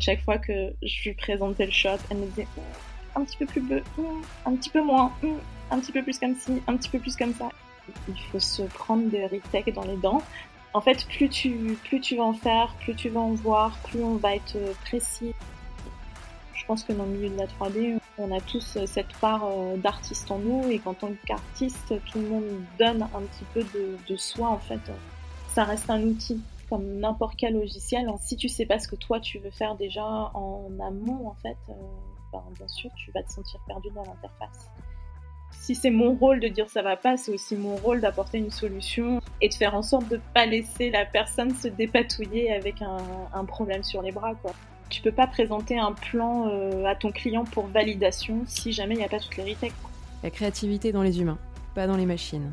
Chaque fois que je lui présentais le shot, elle me disait un petit peu plus bleu, un petit peu moins, un petit peu plus comme ci, un petit peu plus comme ça. Il faut se prendre des retakes dans les dents. En fait, plus tu, plus tu vas en faire, plus tu vas en voir, plus on va être précis. Je pense que dans le milieu de la 3D, on a tous cette part euh, d'artiste en nous et qu'en tant qu'artiste, tout le monde donne un petit peu de soi en fait. Ça reste un outil comme n'importe quel logiciel. Si tu sais pas ce que toi tu veux faire déjà en amont, en fait, euh, ben, bien sûr, tu vas te sentir perdu dans l'interface. Si c'est mon rôle de dire ça va pas, c'est aussi mon rôle d'apporter une solution et de faire en sorte de pas laisser la personne se dépatouiller avec un, problème sur les bras, quoi. Tu peux pas présenter un plan euh, à ton client pour validation si jamais il n'y a pas toutes les. La créativité dans les humains, pas dans les machines.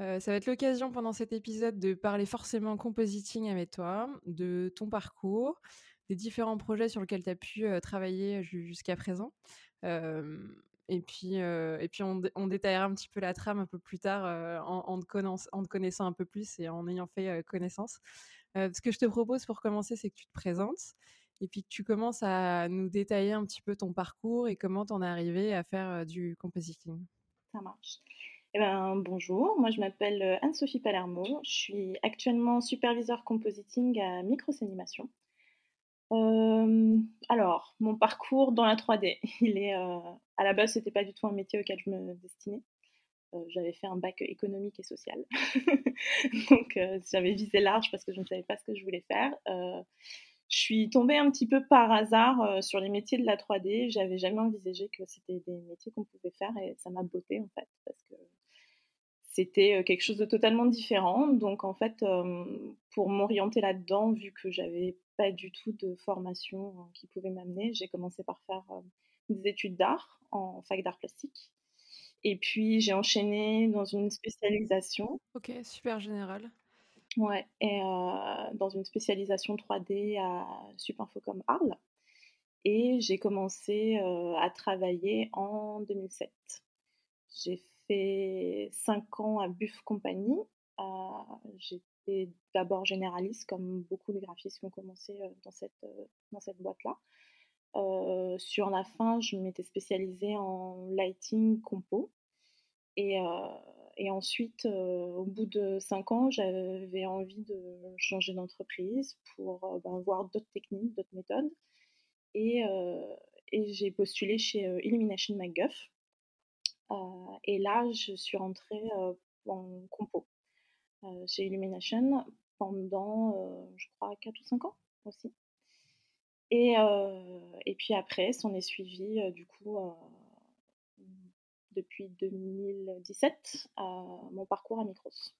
Euh, ça va être l'occasion pendant cet épisode de parler forcément compositing avec toi, de ton parcours, des différents projets sur lesquels tu as pu euh, travailler jusqu'à présent. et puis, et puis on, détaillera un petit peu la trame un peu plus tard en, te en, te connaissant un peu plus et en ayant fait connaissance. ce que je te propose pour commencer, c'est que tu te présentes et puis que tu commences à nous détailler un petit peu ton parcours et comment tu en es arrivé à faire du compositing. Ça marche. Eh ben, bonjour, moi je m'appelle euh, Anne-Sophie Palermo, je suis actuellement superviseur compositing à Micros Animation. Euh, alors, mon parcours dans la 3D, il est euh, à la base, c'était pas du tout un métier auquel je me destinais. j'avais fait un bac économique et social, donc j'avais visé large parce que je ne savais pas ce que je voulais faire. je suis tombée un petit peu par hasard sur les métiers de la 3D. J'avais jamais envisagé que c'était des métiers qu'on pouvait faire et ça m'a botté en fait parce que c'était quelque chose de totalement différent. Donc en fait, pour m'orienter là-dedans, vu que j'avais pas du tout de formation euh, qui pouvait m'amener, j'ai commencé par faire des études d'art en fac d'art plastique. Et puis j'ai enchaîné dans une spécialisation. Ok, super général. Ouais, et dans une spécialisation 3D à Supinfocom Arles. Et j'ai commencé à travailler en 2007. J'ai fait 5 ans à Buff Company. Euh, j'étais d'abord généraliste, comme beaucoup de graphistes qui ont commencé euh, dans cette, euh, dans cette boîte-là. sur la fin, je m'étais spécialisée en lighting compo. Et, ensuite, au bout de 5 ans, j'avais envie de changer d'entreprise pour ben, voir d'autres techniques, d'autres méthodes. Et, et j'ai postulé chez Illumination McGuff, euh, et là, je suis rentrée euh, en compo euh, chez Illumination pendant, je crois, 4 ou 5 ans aussi. Et, et puis après, s'en est suivi, du coup, depuis 2017, mon parcours à Micros.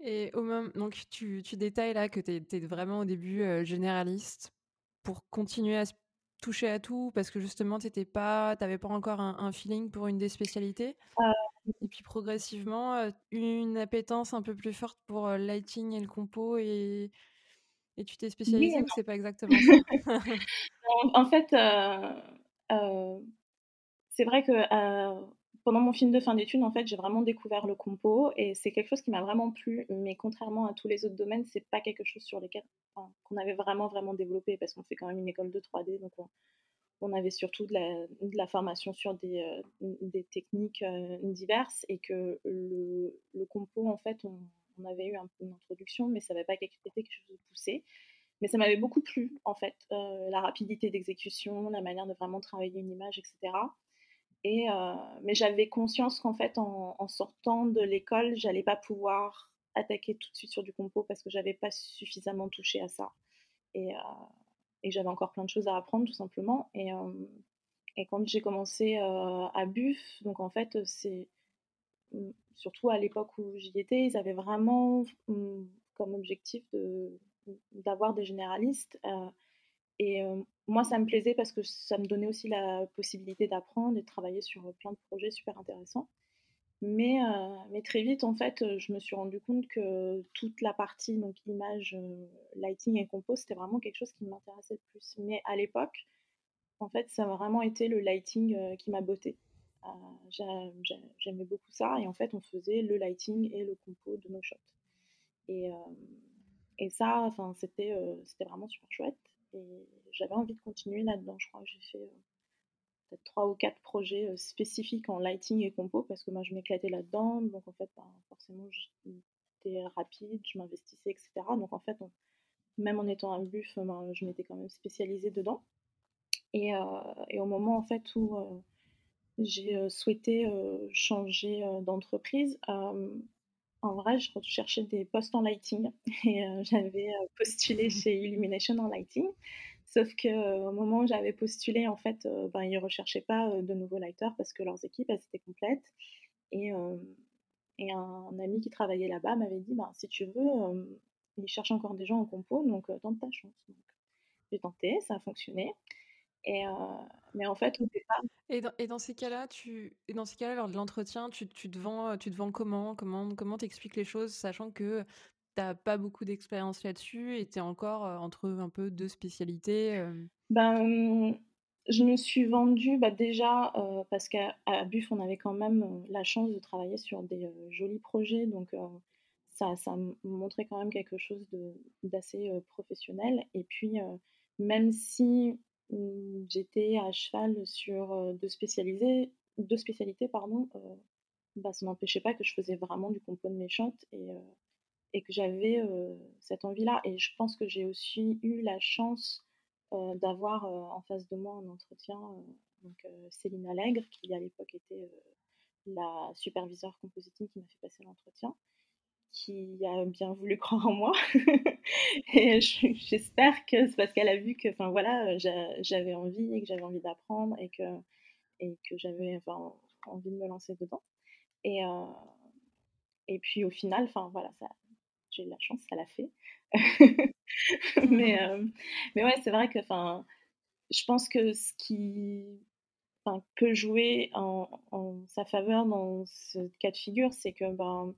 Et au même, donc tu, tu, détailles là que tu étais vraiment au début généraliste pour continuer à toucher à tout parce que justement, tu n'avais pas, pas encore un, feeling pour une des spécialités euh. Et puis progressivement, euh, une appétence un peu plus forte pour le euh, lighting et le compo et, et tu t'es spécialisée ou c'est pas exactement ça? En fait, c'est vrai que pendant mon film de fin d'études, en fait, j'ai vraiment découvert le compo et c'est quelque chose qui m'a vraiment plu. Mais contrairement à tous les autres domaines, c'est pas quelque chose sur lequel qu'on avait vraiment vraiment développé parce qu'on fait quand même une école de 3D, donc on, avait surtout de la, formation sur des, euh, techniques euh, diverses et que le, le, compo, en fait, on, avait eu un peu une introduction, mais ça n'avait pas été quelque chose de poussé. Mais ça m'avait beaucoup plu, en fait, euh, la rapidité d'exécution, la manière de vraiment travailler une image, etc. Euh, mais j'avais conscience qu'en fait, en, sortant de l'école, j'allais pas pouvoir attaquer tout de suite sur du compo parce que j'avais pas suffisamment touché à ça. Et, euh, j'avais encore plein de choses à apprendre, tout simplement. Et, euh, quand j'ai commencé à Buff, donc en fait, c'est mm, surtout à l'époque où j'y étais, ils avaient vraiment mm, comme objectif d'avoir des généralistes Et moi, ça me plaisait parce que ça me donnait aussi la possibilité d'apprendre et de travailler sur plein de projets super intéressants. Mais, mais, très vite, en fait, je me suis rendu compte que toute la partie, donc image, lighting et compo, c'était vraiment quelque chose qui m'intéressait le plus. Mais à l'époque, en fait, ça a vraiment été le lighting qui m'a botté. J'aimais beaucoup ça et en fait, on faisait le lighting et le compo de nos shots. Et, et ça, c'était vraiment super chouette. J'avais envie de continuer là-dedans. Je crois que j'ai fait peut-être trois ou quatre projets spécifiques en lighting et compo parce que moi, je m'éclatais là-dedans. Donc, en fait, ben, forcément, j'étais rapide, je m'investissais, etc. Donc, en fait, même en étant un buff, ben, je m'étais quand même spécialisée dedans. Et, et, au moment, en fait, où j'ai souhaité changer d'entreprise, en vrai, je recherchais des postes en lighting et euh, j'avais euh, postulé chez Illumination en lighting. Sauf qu'au euh, moment où j'avais postulé, en fait, ben, ils ne recherchaient pas de nouveaux lighters parce que leurs équipes, elles étaient complètes. Et, et un, ami qui travaillait là-bas m'avait dit, ben, si tu veux, ils cherchent encore des gens en compo, donc tente ta chance. J'ai tenté, ça a fonctionné. Et, mais en fait, au départ. Et dans, et dans ces cas-là, tu, et dans ces cas-là, lors de l'entretien, tu, tu, te vends, tu te vends comment? Comment comment t'expliques les choses, sachant que tu n'as pas beaucoup d'expérience là-dessus et tu es encore entre un peu deux spécialités Ben, je me suis vendue bah, déjà parce qu'à Buff, on avait quand même la chance de travailler sur des jolis projets, donc ça, ça montrait quand même quelque chose d'assez professionnel. Et puis, même si j'étais à cheval sur deux, spécialisés, deux spécialités, pardon, bah, ça n'empêchait pas que je faisais vraiment du compound méchante et, et que j'avais cette envie-là. Et je pense que j'ai aussi eu la chance d'avoir en face de moi un entretien, donc Céline Allègre, qui à l'époque était la superviseure compositing qui m'a fait passer l'entretien qui a bien voulu croire en moi. et j'espère que c'est parce qu'elle a vu que enfin, voilà, j'avais envie et que j'avais envie d'apprendre et que, et que j'avais enfin, envie de me lancer dedans. Et, euh, et puis au final, enfin voilà, ça, j'ai eu la chance, ça l'a fait. mais, euh, mais ouais, c'est vrai que enfin, je pense que ce qui peut jouer en, en, sa faveur dans ce cas de figure, c'est que ben,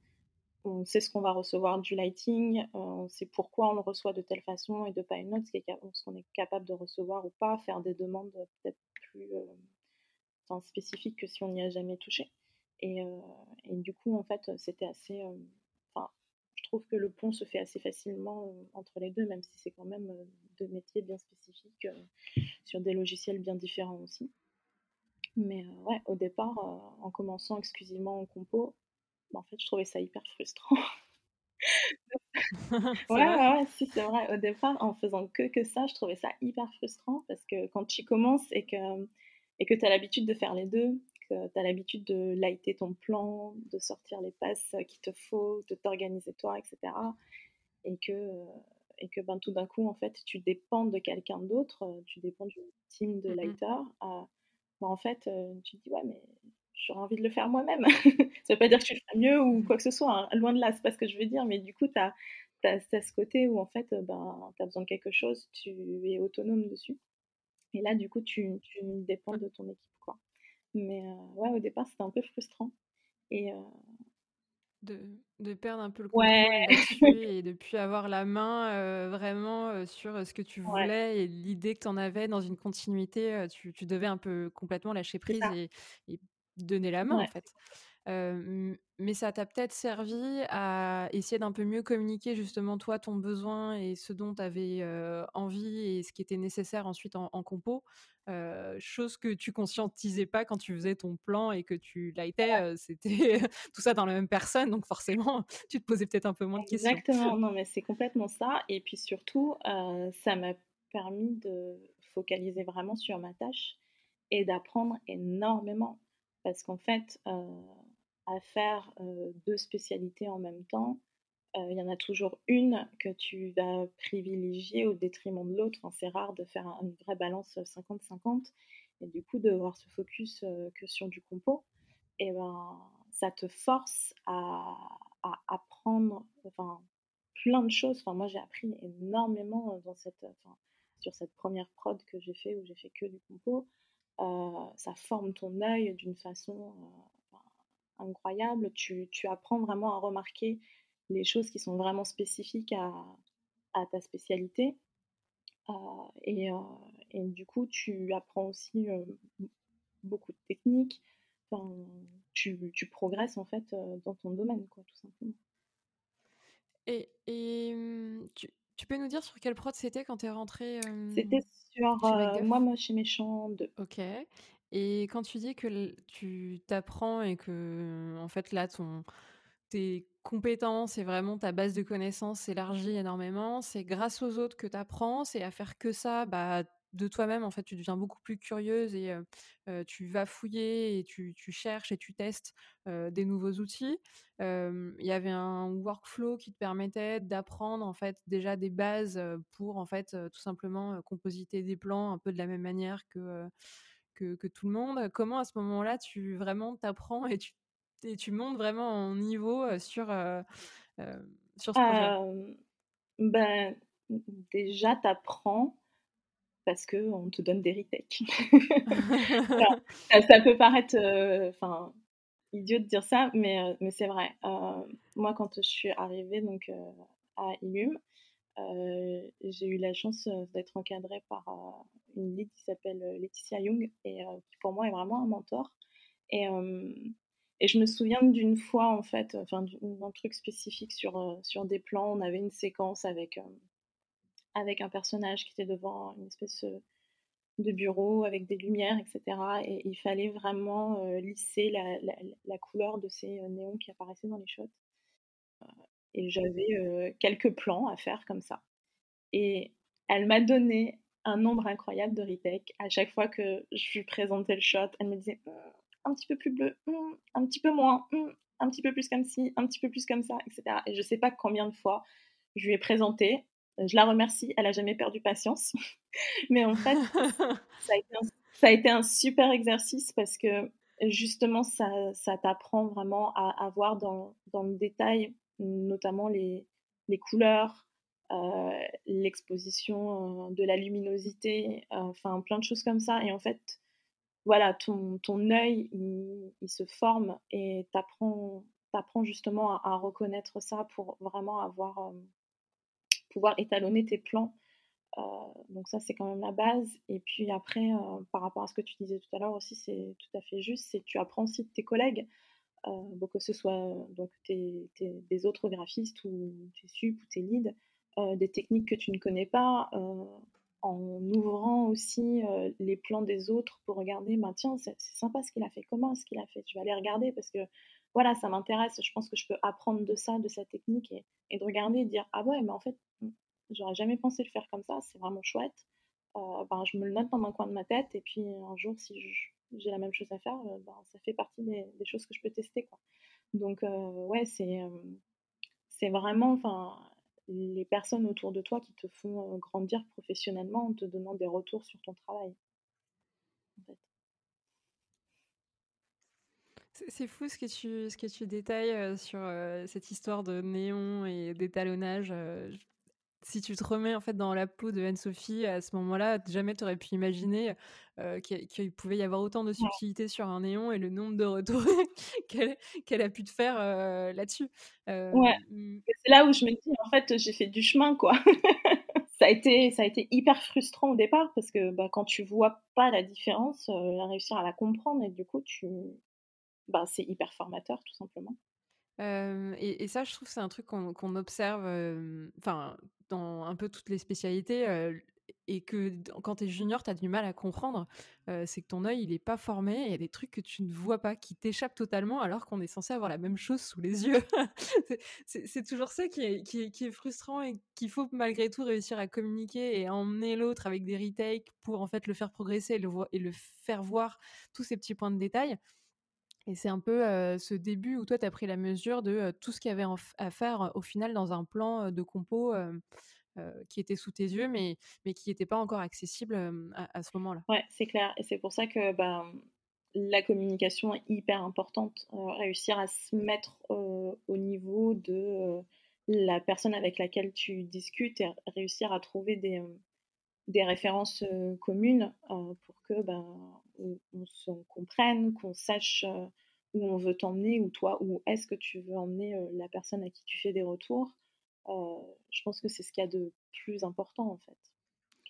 on sait ce qu'on va recevoir du lighting, euh, on sait pourquoi on le reçoit de telle façon et de pas une autre, ce qu'on est capable de recevoir ou pas, faire des demandes peut-être plus euh, spécifiques que si on n'y a jamais touché. Et, euh, du coup, en fait, c'était assez. Enfin, je trouve que le pont se fait assez facilement entre les deux, même si c'est quand même deux métiers bien spécifiques sur des logiciels bien différents aussi. Mais ouais, au départ, en commençant exclusivement en compo, bah, en fait, je trouvais ça hyper frustrant. ouais, ouais, si, c'est vrai. Au départ, en faisant que, que ça, je trouvais ça hyper frustrant parce que quand tu commences et que, et que tu as l'habitude de faire les deux, que tu as l'habitude de lighter ton plan, de sortir les passes qu'il te faut, de t'organiser toi, etc. Et que, et que ben, tout d'un coup, en fait, tu dépends de quelqu'un d'autre, tu dépends d'une team de mmh lighters. Ben, en fait, tu te dis, ouais, mais j'aurais envie de le faire moi-même. ça veut pas dire que tu le feras mieux ou quoi que ce soit, hein. loin de là, c'est pas ce que je veux dire, mais du coup, tu as, ce côté où en fait, ben, tu as besoin de quelque chose, tu es autonome dessus. Et là, du coup, tu, tu dépends de ton équipe. Quoi. Mais euh, ouais, au départ, c'était un peu frustrant. Et, euh, de, de, perdre un peu le contrôle ouais. et de plus avoir la main euh, vraiment sur ce que tu voulais et l'idée que tu en avais dans une continuité, tu, tu, devais un peu complètement lâcher prise et, et, donner la main en fait. mais ça t'a peut-être servi à essayer d'un peu mieux communiquer justement toi ton besoin et ce dont tu avais envie et ce qui était nécessaire ensuite en, compo, chose que tu conscientisais pas quand tu faisais ton plan et que tu lightais, c'était tout ça dans la même personne, donc forcément tu te posais peut-être un peu moins de questions. Exactement, non mais c'est complètement ça et puis surtout ça m'a permis de focaliser vraiment sur ma tâche et d'apprendre énormément parce qu'en fait, euh, à faire euh, deux spécialités en même temps, euh, il y en a toujours une que tu vas privilégier au détriment de l'autre. C'est rare de faire une vraie balance 50-50 et du coup de voir se focus que sur du compo. Et ben, ça te force à, apprendre enfin, plein de choses. Enfin, moi, j'ai appris énormément sur cette première prod que j'ai fait où j'ai fait que du compo, ça forme ton œil d'une façon incroyable. Tu, apprends vraiment à remarquer les choses qui sont vraiment spécifiques à, ta spécialité. et, et, du coup, tu apprends aussi beaucoup de techniques. Enfin, tu, progresses en fait dans ton domaine, quoi, tout simplement. Et, mmh, tu, peux nous dire sur quelle prod c'était quand tu es rentrée C'était sur Moi, moi chez Méchant 2. Ok. Et quand tu dis que tu t'apprends et que, en fait, là, ton, tes compétences et vraiment ta base de connaissances s'élargit énormément, c'est grâce aux autres que tu apprends, c'est à faire que ça, bah, de toi-même, en fait, tu deviens beaucoup plus curieuse et tu vas fouiller et tu, cherches et tu testes des nouveaux outils. Il y avait un workflow qui te permettait d'apprendre en fait déjà des bases pour en fait tout simplement compositer des plans un peu de la même manière que, que, tout le monde. Comment à ce moment-là tu vraiment t'apprends et tu, et tu montes vraiment en niveau sur, sur ce projet? Ben, Déjà, tu parce qu'on te donne des retakes. ça, peut paraître enfin idiot de dire ça, mais, mais c'est vrai. moi, quand je suis arrivée donc, à Illum, j'ai eu la chance d'être encadrée par une lead qui s'appelle Laetitia Young et qui pour moi est vraiment un mentor. Et, et je me souviens d'une fois, en fait, enfin, d'un truc spécifique sur, sur des plans. On avait une séquence avec avec un personnage qui était devant une espèce euh, de bureau avec des lumières, etc. Et il fallait vraiment euh, lisser la, couleur de ces euh, néons qui apparaissaient dans les shots. et j'avais quelques plans à faire comme ça. Et elle m'a donné un nombre incroyable de retakes. À chaque fois que je lui présentais le shot, elle me disait hum, un petit peu plus bleu, hum, un petit peu moins, hum, un petit peu plus comme ci, un petit peu plus comme ça, etc. Et je sais pas combien de fois je lui ai présenté je la remercie, elle a jamais perdu patience. Mais en fait, ça a, été un, super exercice parce que justement, ça, ça t'apprend vraiment à, voir dans, dans, le détail, notamment les, les couleurs, euh, l'exposition euh, de la luminosité, euh, enfin plein de choses comme ça. Et en fait, voilà, ton, ton œil, il, se forme et t'apprends apprends justement à, à, reconnaître ça pour vraiment avoir pouvoir étalonner tes plans. Euh, donc ça, c'est quand même la base. Et puis après, euh, par rapport à ce que tu disais tout à l'heure aussi, c'est tout à fait juste, c'est tu apprends aussi de tes collègues, euh, que ce soit donc des autres graphistes ou tes sup ou tes leads, des techniques que tu ne connais pas, en ouvrant aussi les plans des autres pour regarder, bah, tiens, c'est sympa ce qu'il a fait, comment est-ce qu'il a fait, je vais aller regarder parce que voilà, ça m'intéresse, je pense que je peux apprendre de ça, de sa technique et, de regarder et dire, ah ouais, mais en fait, j'aurais jamais pensé le faire comme ça, c'est vraiment chouette. Euh, ben, je me le note dans un coin de ma tête et puis un jour, si j'ai la même chose à faire, euh, ben, ça fait partie des, choses que je peux tester. Quoi. Donc, euh, ouais, c'est c'est vraiment les personnes autour de toi qui te font grandir professionnellement en te donnant des retours sur ton travail. C'est fou ce que tu, ce que tu détailles sur cette histoire de néon et d'étalonnage si tu te remets en fait dans la peau de Anne-Sophie à ce moment-là, jamais tu aurais pu imaginer euh, qu'il pouvait y avoir autant de subtilité sur un néon et le nombre de retours qu'elle a pu te faire euh, là-dessus. Euh, ouais, mmh. c'est là où je me dis, en fait, j'ai fait du chemin, quoi. ça, a été, ça a été hyper frustrant au départ parce que bah, quand tu vois pas la différence, réussir à la comprendre et du coup, tu... bah, c'est hyper formateur, tout simplement. et, ça, je trouve, c'est un truc qu'on observe, enfin, dans un peu toutes les spécialités et que quand tu es junior, tu as du mal à comprendre, c'est que ton œil, il est pas formé, il y a des trucs que tu ne vois pas, qui t'échappent totalement, alors qu'on est censé avoir la même chose sous les yeux. c'est toujours ça qui est, frustrant et qu'il faut malgré tout réussir à communiquer et emmener l'autre avec des retakes pour en fait le faire progresser et le, et le faire voir tous ces petits points de détail. Et c'est un peu ce début où toi, tu as pris la mesure de tout ce qu'il y avait à faire au final dans un plan de compo qui était sous tes yeux, mais, mais qui n'était pas encore accessible à, ce moment-là? Ouais, c'est clair. Et c'est pour ça que bah, la communication est hyper importante. réussir à se mettre au niveau de la personne avec laquelle tu discutes et réussir à trouver des, des références communes pour que ben, on, se comprenne, qu'on sache où on veut t'emmener, ou toi, où est-ce que tu veux emmener la personne à qui tu fais des retours. je pense que c'est ce qu'il y a de plus important en fait,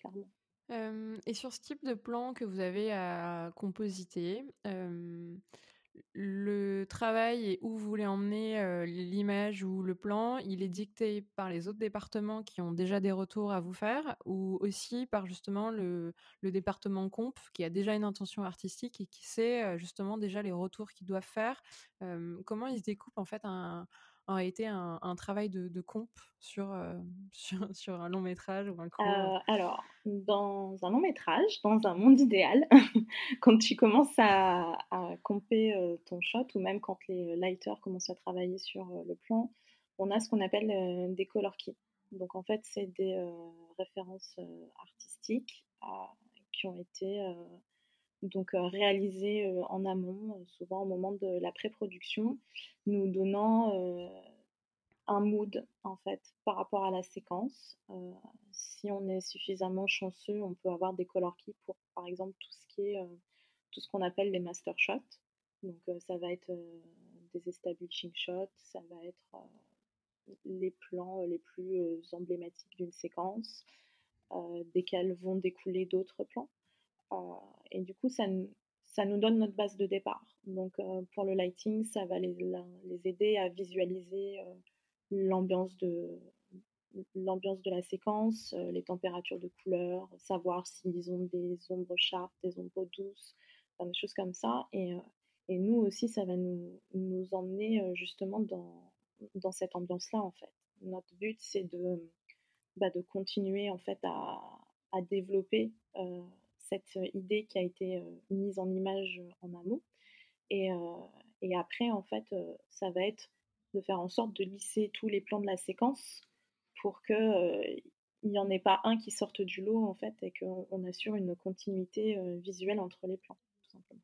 clairement. et sur ce type de plan que vous avez à compositer, le travail et où vous voulez emmener l'image ou le plan, il est dicté par les autres départements qui ont déjà des retours à vous faire ou aussi par justement le, département comp qui a déjà une intention artistique et qui sait justement déjà les retours qu'ils doivent faire? comment ils se découpent en fait un, en réalité un, un travail de, de comp sur, euh, sur, sur, un long métrage ou un court euh, Alors, dans un long métrage, dans un monde idéal, quand tu commences à, à comper euh, ton shot ou même quand les lighters commencent à travailler sur le plan, on a ce qu'on appelle des color keys. Donc en fait, c'est des références artistiques qui ont été donc réalisé en amont, souvent au moment de la pré-production, nous donnant un mood en fait par rapport à la séquence. si on est suffisamment chanceux, on peut avoir des color keys pour par exemple tout ce qui est tout ce qu'on appelle les master shots. Donc ça va être des establishing shots, ça va être les plans les plus emblématiques d'une séquence, desquels vont découler d'autres plans. Euh, et du coup, ça, ça nous donne notre base de départ. Donc, euh, pour le lighting, ça va les, les aider à visualiser euh, l'ambiance de, de la séquence, les températures de couleur, savoir s'ils ont des ombres sharp, des ombres douces, des choses comme ça. Et, et, nous aussi, ça va nous, nous emmener justement dans, dans cette ambiance-là, en fait. Notre but, c'est de, bah, de continuer, en fait, à, à développer cette idée qui a été mise en image en amont. Et, après, en fait, ça va être de faire en sorte de lisser tous les plans de la séquence pour qu'il n'y en ait pas un qui sorte du lot, en fait, et qu'on assure une continuité visuelle entre les plans, tout simplement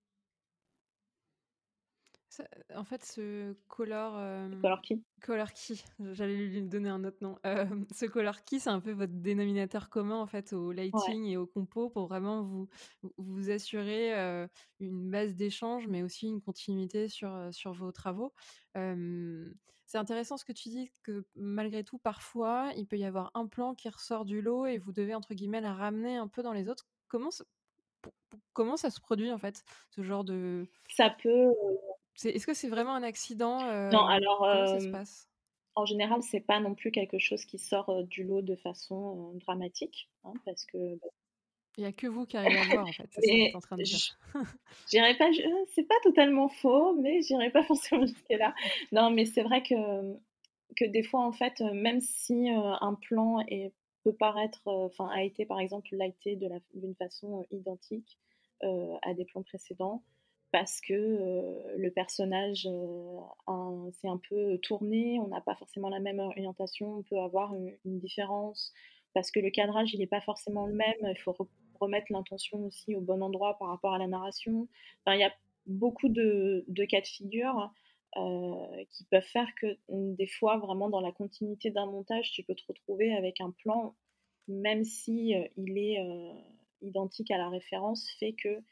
en fait, ce color. color key. Color key, j'allais lui donner un autre nom. ce color key, c'est un peu votre dénominateur commun en fait au lighting et au compo pour vraiment vous, vous assurer une base d'échange, mais aussi une continuité sur, sur vos travaux. c'est intéressant ce que tu dis, que malgré tout, parfois, il peut y avoir un plan qui ressort du lot et vous devez, entre guillemets, la ramener un peu dans les autres. Comment, comment ça se produit en fait, ce genre de... Ça peut est-ce que c'est vraiment un accident Non, alors comment ça se passe? en général, c'est pas non plus quelque chose qui sort du lot de façon dramatique, hein, parce que bah il n'y a que vous qui arrivez à le voir, en fait. C'est en train de dire. J'irai pas, c'est pas totalement faux, mais j'irai pas forcément jusque-là. Non, mais c'est vrai que, que des fois, en fait, même si un plan est, peut paraître, enfin, a été par exemple lighté d'une façon identique à des plans précédents, parce que le personnage s'est un peu tourné, on n'a pas forcément la même orientation, on peut avoir une, différence, parce que le cadrage, il n'est pas forcément le même, il faut remettre l'intention aussi au bon endroit par rapport à la narration. Enfin, il y a beaucoup de, cas de figure qui peuvent faire que mmh, des fois, vraiment dans la continuité d'un montage, tu peux te retrouver avec un plan, même si il est identique à la référence, fait que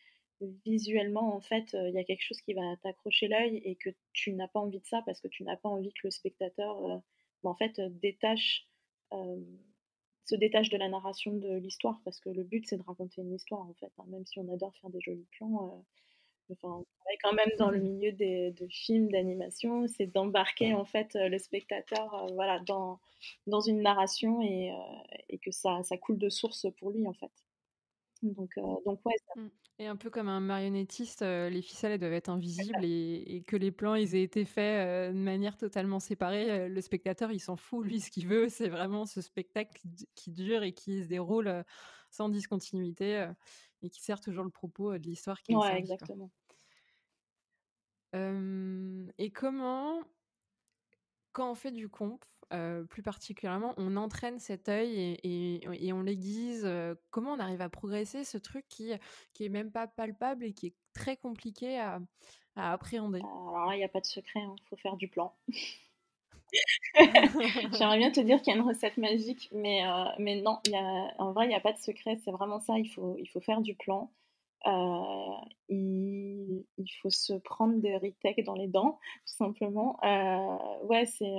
visuellement, en fait, il y a quelque chose qui va t'accrocher l'œil et que tu n'as pas envie de ça parce que tu n'as pas envie que le spectateur, bah, en fait, détache, se détache de la narration de l'histoire parce que le but, c'est de raconter une histoire, en fait. Hein, même si on adore faire des jolis plans, enfin, on quand même dans le milieu des, de films, d'animation, c'est d'embarquer, en fait, le spectateur, voilà, dans, dans une narration et, et que ça, ça coule de source pour lui, en fait. Donc, donc ouais. Ça... Et un peu comme un marionnettiste, les ficelles elles doivent être invisibles et, que les plans ils aient été faits de manière totalement séparée. le spectateur il s'en fout, lui ce qu'il veut c'est vraiment ce spectacle qui, dure et qui se déroule sans discontinuité et qui sert toujours le propos de l'histoire qui est Ouais, exactement. et comment, quand on fait du comp, plus particulièrement, on entraîne cet œil et, on l'aiguise. comment on arrive à progresser ce truc qui, qui est même pas palpable et qui est très compliqué à, appréhender? Alors là, il n'y a pas de secret, il hein, faut faire du plan. J'aimerais bien te dire qu'il y a une recette magique, mais, euh, mais non, y a, en vrai, il n'y a pas de secret. C'est vraiment ça. Il faut, il faut faire du plan. Euh, il, il, faut se prendre des retakes dans les dents, tout simplement. Euh, ouais, c'est.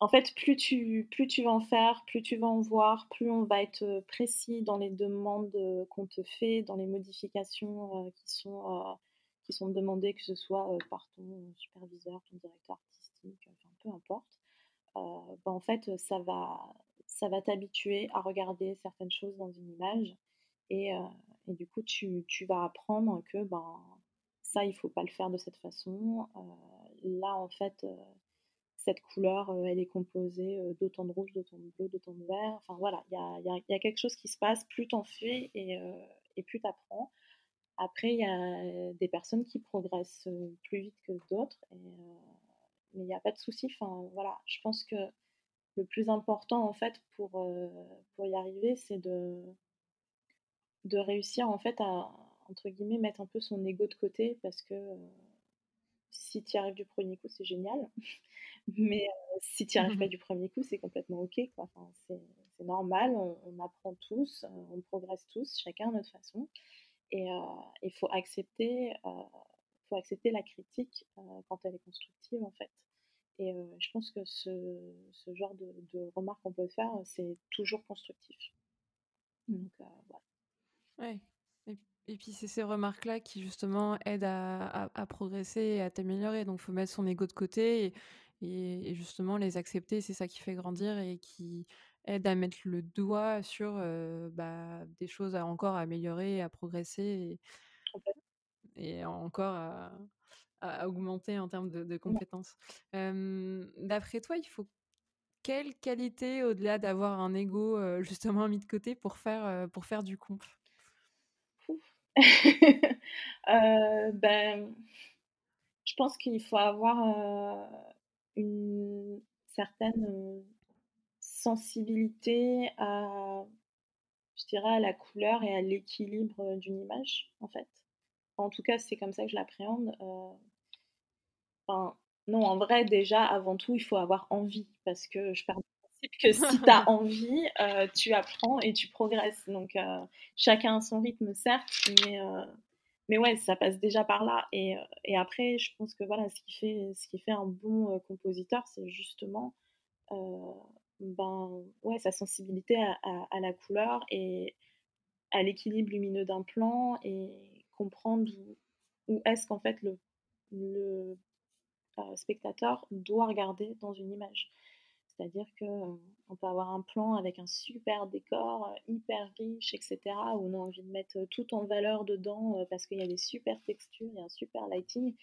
En fait, plus tu, plus tu vas en faire, plus tu vas en voir, plus on va être précis dans les demandes qu'on te fait, dans les modifications qui sont qui sont demandées, que ce soit par ton superviseur, ton directeur enfin, peu importe, euh, ben, en fait, ça va, ça va t'habituer à regarder certaines choses dans une image et, euh, et du coup, tu, tu, vas apprendre que ben, ça, il faut pas le faire de cette façon. Euh, là, en fait, cette couleur, elle est composée d'autant de rouge, d'autant de bleu, d'autant de vert. Enfin voilà, il y a, quelque chose qui se passe, plus t'en fais et, et plus t'apprends. Après, il y a des personnes qui progressent plus vite que d'autres. Mais il n'y a pas de souci. Enfin, voilà, je pense que le plus important en fait pour, euh, y arriver, c'est de, réussir en fait à mettre un peu son ego de côté parce que euh, si tu y arrives du premier coup, c'est génial. Mais euh, si tu n'y arrives pas du premier coup, c'est complètement ok. Quoi. Enfin, c'est, normal, on, apprend tous, on progresse tous, chacun à notre façon. Et il faut accepter faut accepter la critique euh, quand elle est constructive en fait. Et euh, je pense que ce, ce genre de, de remarques qu'on peut faire, c'est toujours constructif. Donc euh, voilà. Ouais. Et, puis c'est ces remarques-là qui justement aident à, à, progresser et à t'améliorer. Donc il faut mettre son ego de côté et, et, justement les accepter. C'est ça qui fait grandir et qui aide à mettre le doigt sur bah, des choses à encore améliorer, à progresser. Et, et encore à, augmenter en termes de, compétences. D'après toi, il faut quelle qualité au-delà d'avoir un ego justement mis de côté pour faire, pour faire du comp? Euh, ben, Je pense qu'il faut avoir une certaine sensibilité à, je dirais, à la couleur et à l'équilibre d'une image, en fait en tout cas, c'est comme ça que je l'appréhende. Euh, enfin, non, en vrai, déjà, avant tout, il faut avoir envie, parce que je pars du principe que si tu as envie, euh, tu apprends et tu progresses. Donc, euh, chacun a son rythme, certes, mais, mais ouais, ça passe déjà par là. Et, et, après, je pense que voilà, ce qui fait, ce qui fait un bon compositeur, c'est justement ben, ouais, sa sensibilité à, la couleur et à l'équilibre lumineux d'un plan et comprendre où, est-ce qu'en fait le, euh, spectateur doit regarder dans une image. C'est-à-dire qu'on euh, peut avoir un plan avec un super décor, euh, hyper riche, etc., où on a envie de mettre tout en valeur dedans parce qu'il y a des super textures, il y a un super lighting.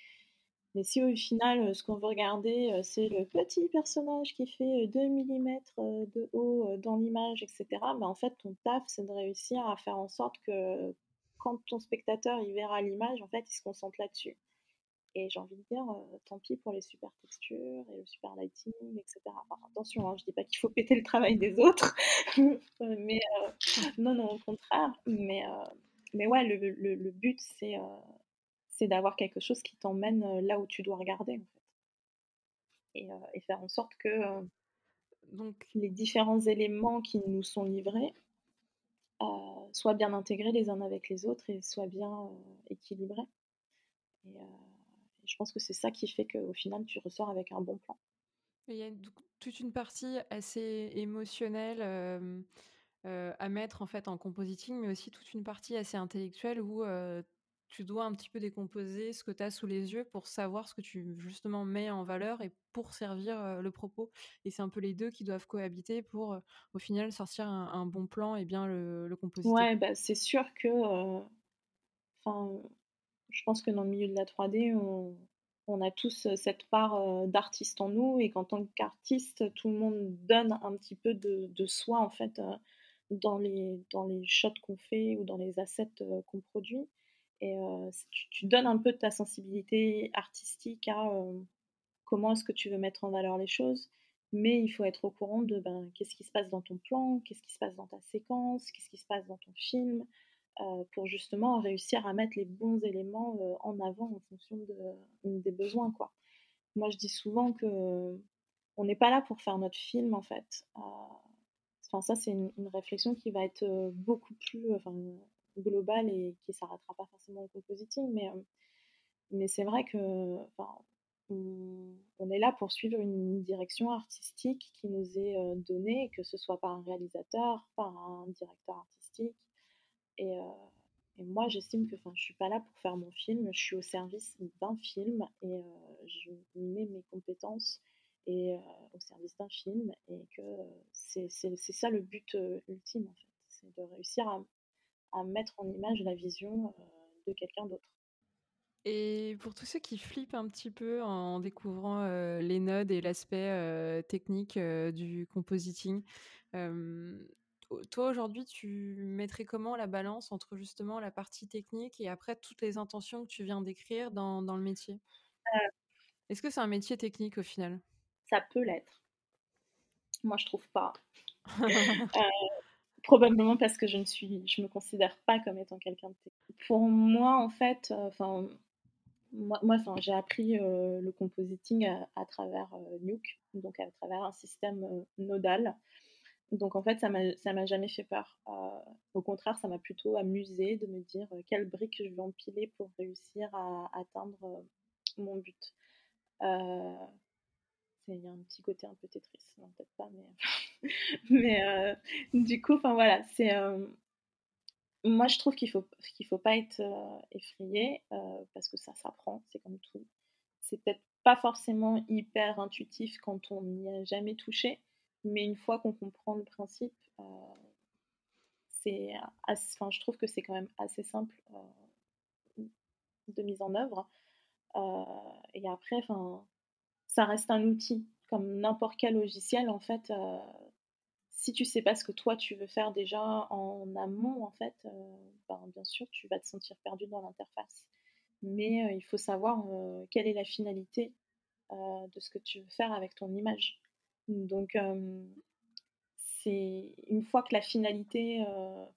Mais si au final, ce qu'on veut regarder, c'est le petit personnage qui fait 2 mm de haut dans l'image, etc., ben en fait, ton taf, c'est de réussir à faire en sorte que quand ton spectateur il verra l'image, en fait, il se concentre là-dessus. Et j'ai envie de dire, euh, tant pis pour les super textures et le super lighting, etc. attention, hein, je dis pas qu'il faut péter le travail des autres, mais euh, non, non, au contraire. Mais, euh, mais ouais, le, le, but, c'est c'est d'avoir quelque chose qui t'emmène là où tu dois regarder, en fait. Et, et faire en sorte que donc, les différents éléments qui nous sont livrés soient bien intégrés les uns avec les autres et soient bien équilibrés. Et, je pense que c'est ça qui fait qu'au final, tu ressors avec un bon plan. Il y a toute une partie assez émotionnelle euh, à mettre en fait en compositing, mais aussi toute une partie assez intellectuelle où tu dois un petit peu décomposer ce que tu as sous les yeux pour savoir ce que tu justement mets en valeur et pour servir le propos. Et c'est un peu les deux qui doivent cohabiter pour au final sortir un, bon plan et bien le, le compositer. Ouais, bah, c'est sûr que. Enfin, je pense que dans le milieu de la 3D, on, a tous cette part d'artiste en nous et qu'en tant qu'artiste, tout le monde donne un petit peu de, soi en fait dans les, dans les shots qu'on fait ou dans les assets qu'on produit. Et euh, tu, donnes un peu de ta sensibilité artistique à euh, comment est-ce que tu veux mettre en valeur les choses. Mais il faut être au courant de ben, qu'est-ce qui se passe dans ton plan, qu'est-ce qui se passe dans ta séquence, qu'est-ce qui se passe dans ton film, euh, pour justement réussir à mettre les bons éléments en avant en fonction de, des besoins. Quoi. moi, je dis souvent que on n'est pas là pour faire notre film, en fait. Enfin, ça, c'est une, réflexion qui va être beaucoup plus enfin, globale et qui ne s'arrêtera pas forcément au compositing. Mais, mais c'est vrai que est là pour suivre une direction artistique qui nous est donnée, que ce soit par un réalisateur, par un directeur artistique. Et, et moi, j'estime que je ne suis pas là pour faire mon film, je suis au service d'un film et je mets mes compétences et, au service d'un film et que c'est ça le but ultime en fait, c'est de réussir à, à, mettre en image la vision de quelqu'un d'autre. Et pour tous ceux qui flippent un petit peu en découvrant les nodes et l'aspect technique du compositing, toi aujourd'hui, tu mettrais comment la balance entre justement la partie technique et après toutes les intentions que tu viens d'écrire dans, dans, le métier? Est-ce que c'est un métier technique au final? Ça peut l'être. Moi, je trouve pas. Euh, probablement parce que je ne suis, je me considère pas comme étant quelqu'un de technique. Pour moi, en fait, euh, enfin. moi, moi j'ai appris euh, le compositing à, travers Nuke, donc à travers un système nodal donc en fait, ça m'a jamais fait peur. Euh, au contraire, ça m'a plutôt amusé de me dire euh, quelle brique je vais empiler pour réussir à atteindre euh, mon but. il y a un petit côté un peu Tetris, non peut-être pas, mais, mais du coup, enfin voilà, c'est moi je trouve qu'il faut qu'il faut pas être effrayé parce que ça s'apprend, c'est comme tout. C'est peut-être pas forcément hyper intuitif quand on n'y a jamais touché, mais une fois qu'on comprend le principe, euh, enfin, je trouve que c'est quand même assez simple euh, de mise en œuvre. Euh, et après, ça reste un outil, comme n'importe quel logiciel, en fait. si tu sais pas ce que toi tu veux faire déjà en amont, en fait, ben, bien sûr, tu vas te sentir perdu dans l'interface. Mais il faut savoir quelle est la finalité de ce que tu veux faire avec ton image. Donc, c'est une fois que la finalité,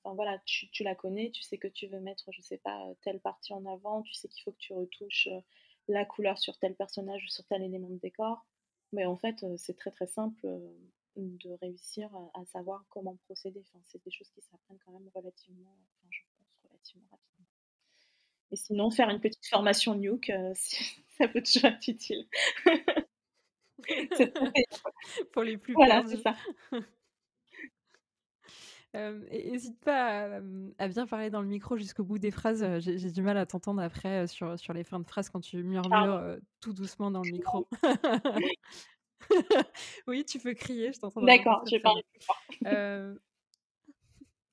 enfin voilà, tu, la connais, tu sais que tu veux mettre, je sais pas, telle partie en avant, tu sais qu'il faut que tu retouches la couleur sur tel personnage ou sur tel élément de décor. Mais en fait, c'est très très simple de réussir à, savoir comment procéder. Enfin, c'est des choses qui s'apprennent quand même relativement, enfin, je pense, relativement rapidement. Et sinon, faire une petite formation Nuke, ça peut toujours être utile. Pour les plus Voilà, c'est ça. N'hésite pas à, bien parler dans le micro jusqu'au bout des phrases. J'ai du mal à t'entendre après sur, sur les fins de phrases quand tu murmures tout doucement dans le micro. oui, tu peux crier, je t'entends. D'accord, je vais parler plus fort.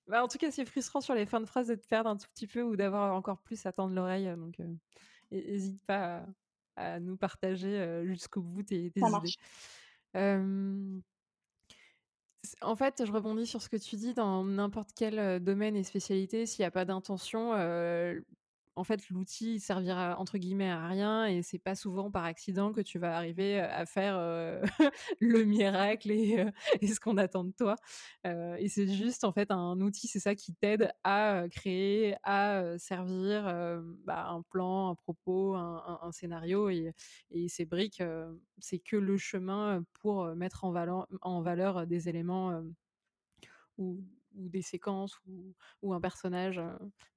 Bah, en tout cas, c'est frustrant sur les fins de phrases de te perdre un tout petit peu ou d'avoir encore plus à tendre l'oreille. Donc, n'hésite pas à, nous partager jusqu'au bout tes, idées. en fait, je rebondis sur ce que tu dis dans n'importe quel domaine et spécialité. S'il n'y a pas d'intention, en fait, l'outil servira entre guillemets à rien et c'est pas souvent par accident que tu vas arriver à faire le miracle et, ce qu'on attend de toi. et c'est juste en fait un outil, c'est ça qui t'aide à créer, à servir bah, un plan, un propos, un, scénario et, ces briques, c'est que le chemin pour mettre en valeur, en valeur des éléments ou ou des séquences ou, un personnage,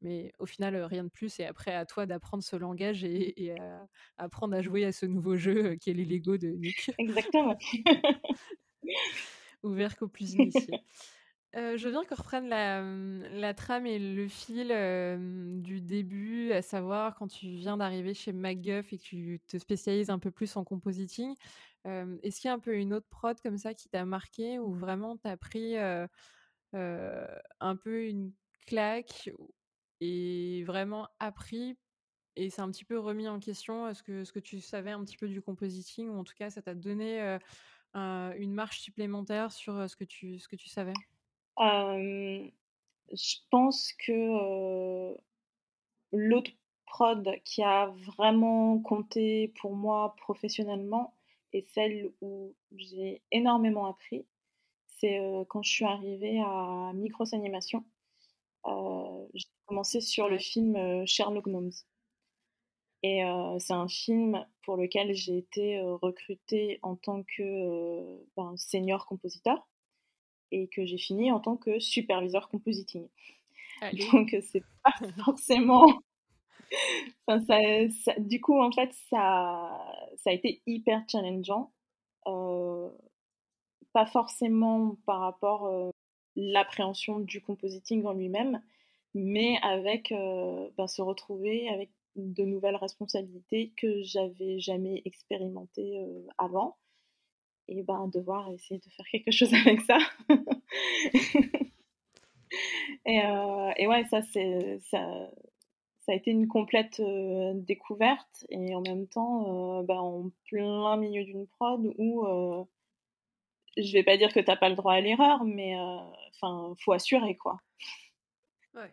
mais au final rien de plus. Et après à toi d'apprendre ce langage et, à, apprendre à jouer à ce nouveau jeu qui est les Lego de Nick. Exactement. Ouvert qu'aux plus initiés. je viens qu'on reprenne la, la, trame et le fil du début, à savoir quand tu viens d'arriver chez MacGuff et que tu te spécialises un peu plus en compositing. Est-ce qu'il y a un peu une autre prod comme ça qui t'a marqué ou vraiment t'as pris un peu une claque et vraiment appris et c'est un petit peu remis en question ce que, ce que tu savais un petit peu du compositing ou en tout cas ça t'a donné une marche supplémentaire sur ce que tu, ce que tu savais? Je pense que l'autre prod qui a vraiment compté pour moi professionnellement est celle où j'ai énormément appris c'est quand je suis arrivée à Micros Animation. j'ai commencé sur le film Sherlock Gnomes. Et c'est un film pour lequel j'ai été recrutée en tant que ben, senior compositeur et que j'ai fini en tant que superviseur compositing. Donc c'est pas forcément. enfin, ça, du coup, en fait, ça, ça a été hyper challengeant. Pas forcément par rapport à l'appréhension du compositing en lui-même, mais avec ben, se retrouver avec de nouvelles responsabilités que j'avais jamais expérimentées avant et ben devoir essayer de faire quelque chose avec ça. et, ouais, ça c'est ça, a été une complète découverte et en même temps ben, en plein milieu d'une prod où je vais pas dire que t'as pas le droit à l'erreur, mais enfin faut assurer quoi. Ouais.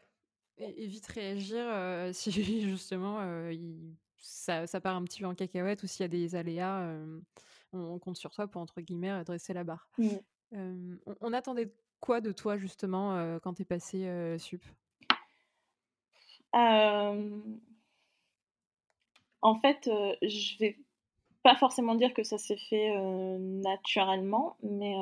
Et, vite réagir si justement ça, ça, part un petit peu en cacahuète ou s'il y a des aléas, on, compte sur toi pour entre guillemets dresser la barre. Mmh. On, attendait quoi de toi justement quand tu es passé sup? En fait, je vais pas forcément dire que ça s'est fait naturellement, mais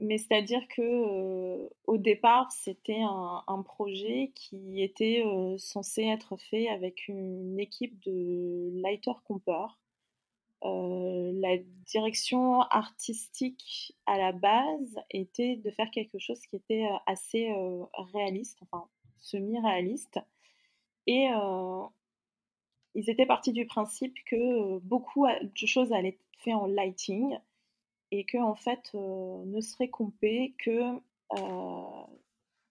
mais c'est-à-dire que euh, au départ, c'était un, projet qui était euh, censé être fait avec une équipe de lighter compeurs. Euh, la direction artistique à la base était de faire quelque chose qui était assez réaliste, enfin semi-réaliste. Et ils étaient partis du principe que beaucoup de choses allaient être faites en lighting et que en fait euh, ne serait compé que euh,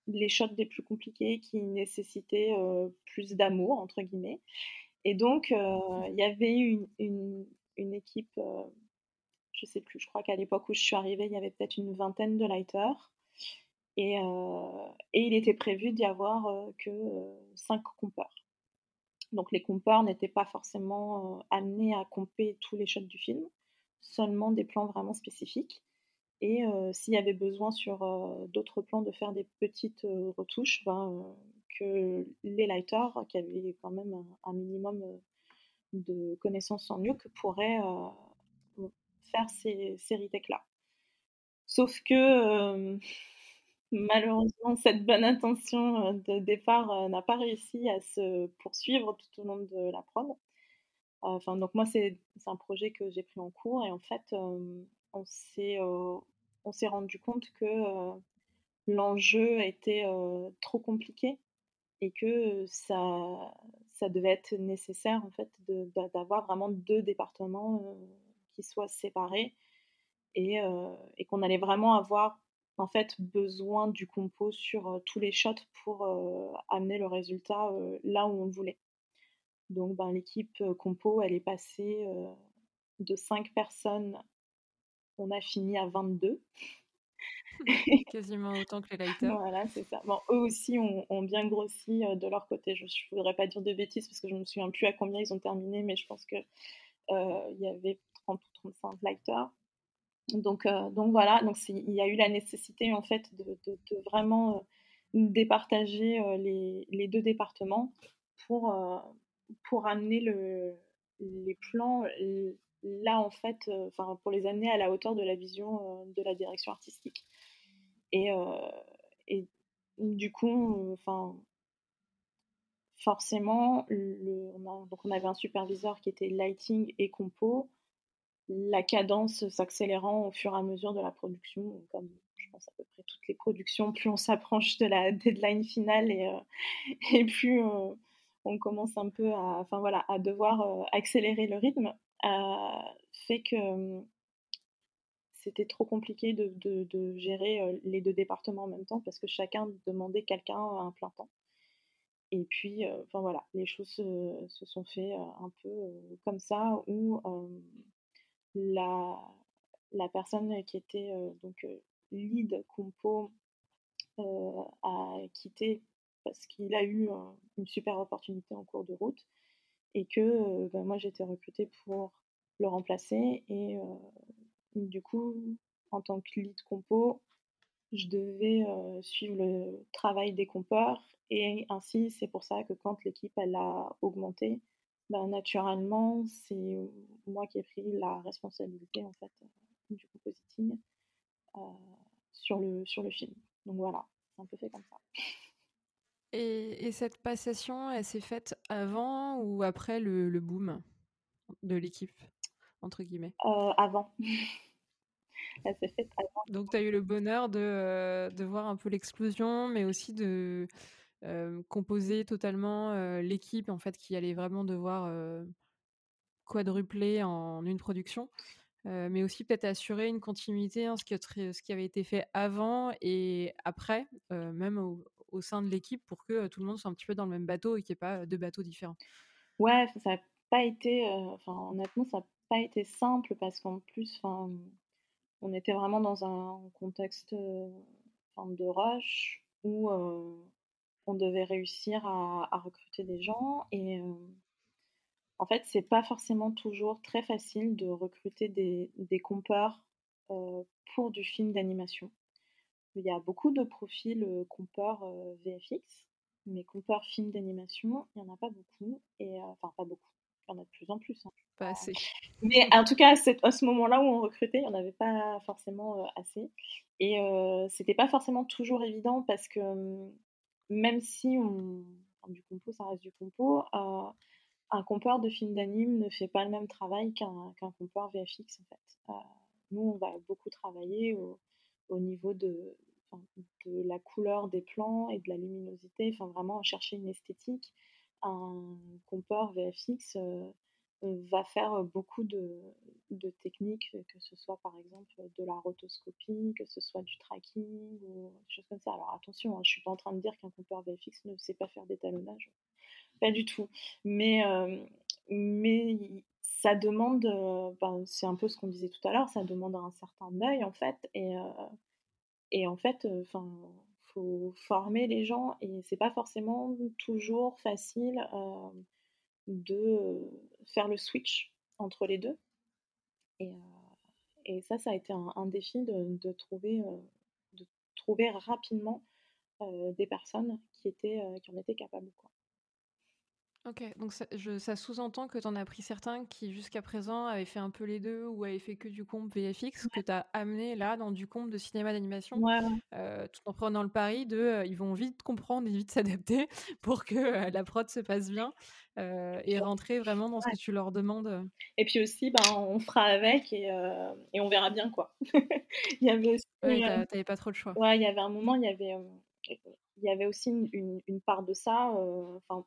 les shots les plus compliqués qui nécessitaient euh, plus d'amour entre guillemets. Et donc il y avait une, une, une équipe, je sais plus, je crois qu'à l'époque où je suis arrivée, il y avait peut-être une vingtaine de lighters. Et, et, il était prévu d'y avoir que cinq compeurs. Donc les compeurs n'étaient pas forcément amenés à comper tous les shots du film seulement des plans vraiment spécifiques. Et s'il y avait besoin sur d'autres plans de faire des petites retouches, ben, que les lighters, qui avaient quand même un, minimum de connaissances en Nuke, pourraient faire ces, ces retakes-là. Sauf que malheureusement, cette bonne intention de départ n'a pas réussi à se poursuivre tout au long de la prod. Enfin, donc moi, c'est un projet que j'ai pris en cours et en fait, on s'est rendu compte que l'enjeu était trop compliqué et que ça, ça devait être nécessaire en fait d'avoir vraiment deux départements qui soient séparés et, et qu'on allait vraiment avoir en fait besoin du compo sur tous les shots pour amener le résultat là où on le voulait. Donc ben, l'équipe compo, elle est passée de 5 personnes, on a fini à 22. Quasiment autant que les lighters. Voilà, c'est ça. Bon, eux aussi ont, bien grossi de leur côté. Je ne voudrais pas dire de bêtises parce que je ne me souviens plus à combien ils ont terminé, mais je pense qu'il il y avait 30 ou 35 lighters. Donc, donc voilà, il y a eu la nécessité en fait de, vraiment départager les, les, deux départements pour, amener le, les plans là en fait, euh, pour les amener à la hauteur de la vision euh, de la direction artistique. Et, euh, du coup, forcément, on, donc on avait un superviseur qui était lighting et compo, la cadence s'accélérant au fur et à mesure de la production, comme je pense à peu près toutes les productions, plus on s'approche de la deadline finale et, et plus on commence un peu à, enfin voilà, à devoir euh, accélérer le rythme, euh, fait que c'était trop compliqué de, gérer euh, les deux départements en même temps parce que chacun demandait quelqu'un à un plein temps. Et puis, enfin voilà, les choses se, sont fait un peu comme ça où la, la personne qui était donc lead compo a quitté parce qu'il a eu une super opportunité en cours de route et que bah, moi j'étais recrutée pour le remplacer et du coup en tant que lead compo je devais suivre le travail des compeurs et ainsi c'est pour ça que quand l'équipe elle a augmenté, ben, naturellement c'est moi qui ai pris la responsabilité en fait du compositing sur le sur le film. Donc voilà, c'est un peu fait comme ça. Et, cette passation, elle s'est faite avant ou après le, le boom de l'équipe, entre guillemets? Avant. Donc, tu as eu le bonheur de, euh, de, voir un peu l'explosion, mais aussi de euh, composer totalement l'équipe en fait qui allait vraiment devoir quadrupler en une production. mais aussi peut-être assurer une continuité, en ce, qui, ce qui avait été fait avant et après, même au, sein de l'équipe, pour que tout le monde soit un petit peu dans le même bateau et qu'il n'y ait pas deux bateaux différents. Ouais, ça n'a pas été, enfin honnêtement, ça n'a pas été simple parce qu'en plus, on était vraiment dans un contexte de rush où on devait réussir à, recruter des gens et en fait c'est pas forcément toujours très facile de recruter des, des compeurs pour du film d'animation. Il y a beaucoup de profils compeurs VFX, mais compeurs film d'animation, il n'y en a pas beaucoup, et enfin pas beaucoup, il y en a de plus en plus. Hein. Pas assez. Mais en tout cas, à ce moment-là où on recrutait, il n'y en avait pas forcément euh, assez. Et euh, c'était pas forcément toujours évident parce que hum, même si on. du compo, ça reste du compo. Euh, un compeur de film d'anime ne fait pas le même travail qu'un qu VFX en fait. Euh, nous, on va beaucoup travailler au, au niveau de, la couleur des plans et de la luminosité, enfin vraiment chercher une esthétique. Un compeur VFX, va faire beaucoup de, techniques, que ce soit par exemple de la rotoscopie, que ce soit du tracking ou des choses comme ça. Alors attention, hein, je ne suis pas en train de dire qu'un compteur VFX ne sait pas faire d'étalonnage, pas du tout. Mais, mais ça demande, ben, c'est un peu ce qu'on disait tout à l'heure, ça demande un certain œil en fait. Et, et en fait, enfin faut former les gens et c'est pas forcément toujours facile de faire le switch entre les deux. Et, et ça, ça a été un, défi de, de trouver, de trouver rapidement des personnes qui, en étaient capables. Ok, donc ça, ça sous-entend que tu en as pris certains qui jusqu'à présent avaient fait un peu les deux ou avaient fait que du comp VFX, que tu as amené là dans du comp de cinéma d'animation, euh, tout en prenant le pari de euh, ils vont vite comprendre et vite s'adapter pour que euh, la prod se passe bien et rentrer vraiment dans ce que tu leur demandes. Et puis aussi, ben, on fera avec et, et on verra bien quoi. il y avait aussi. t'avais pas trop le choix. Ouais, il y avait un moment, il y avait, il y avait aussi une, une, part de ça. Enfin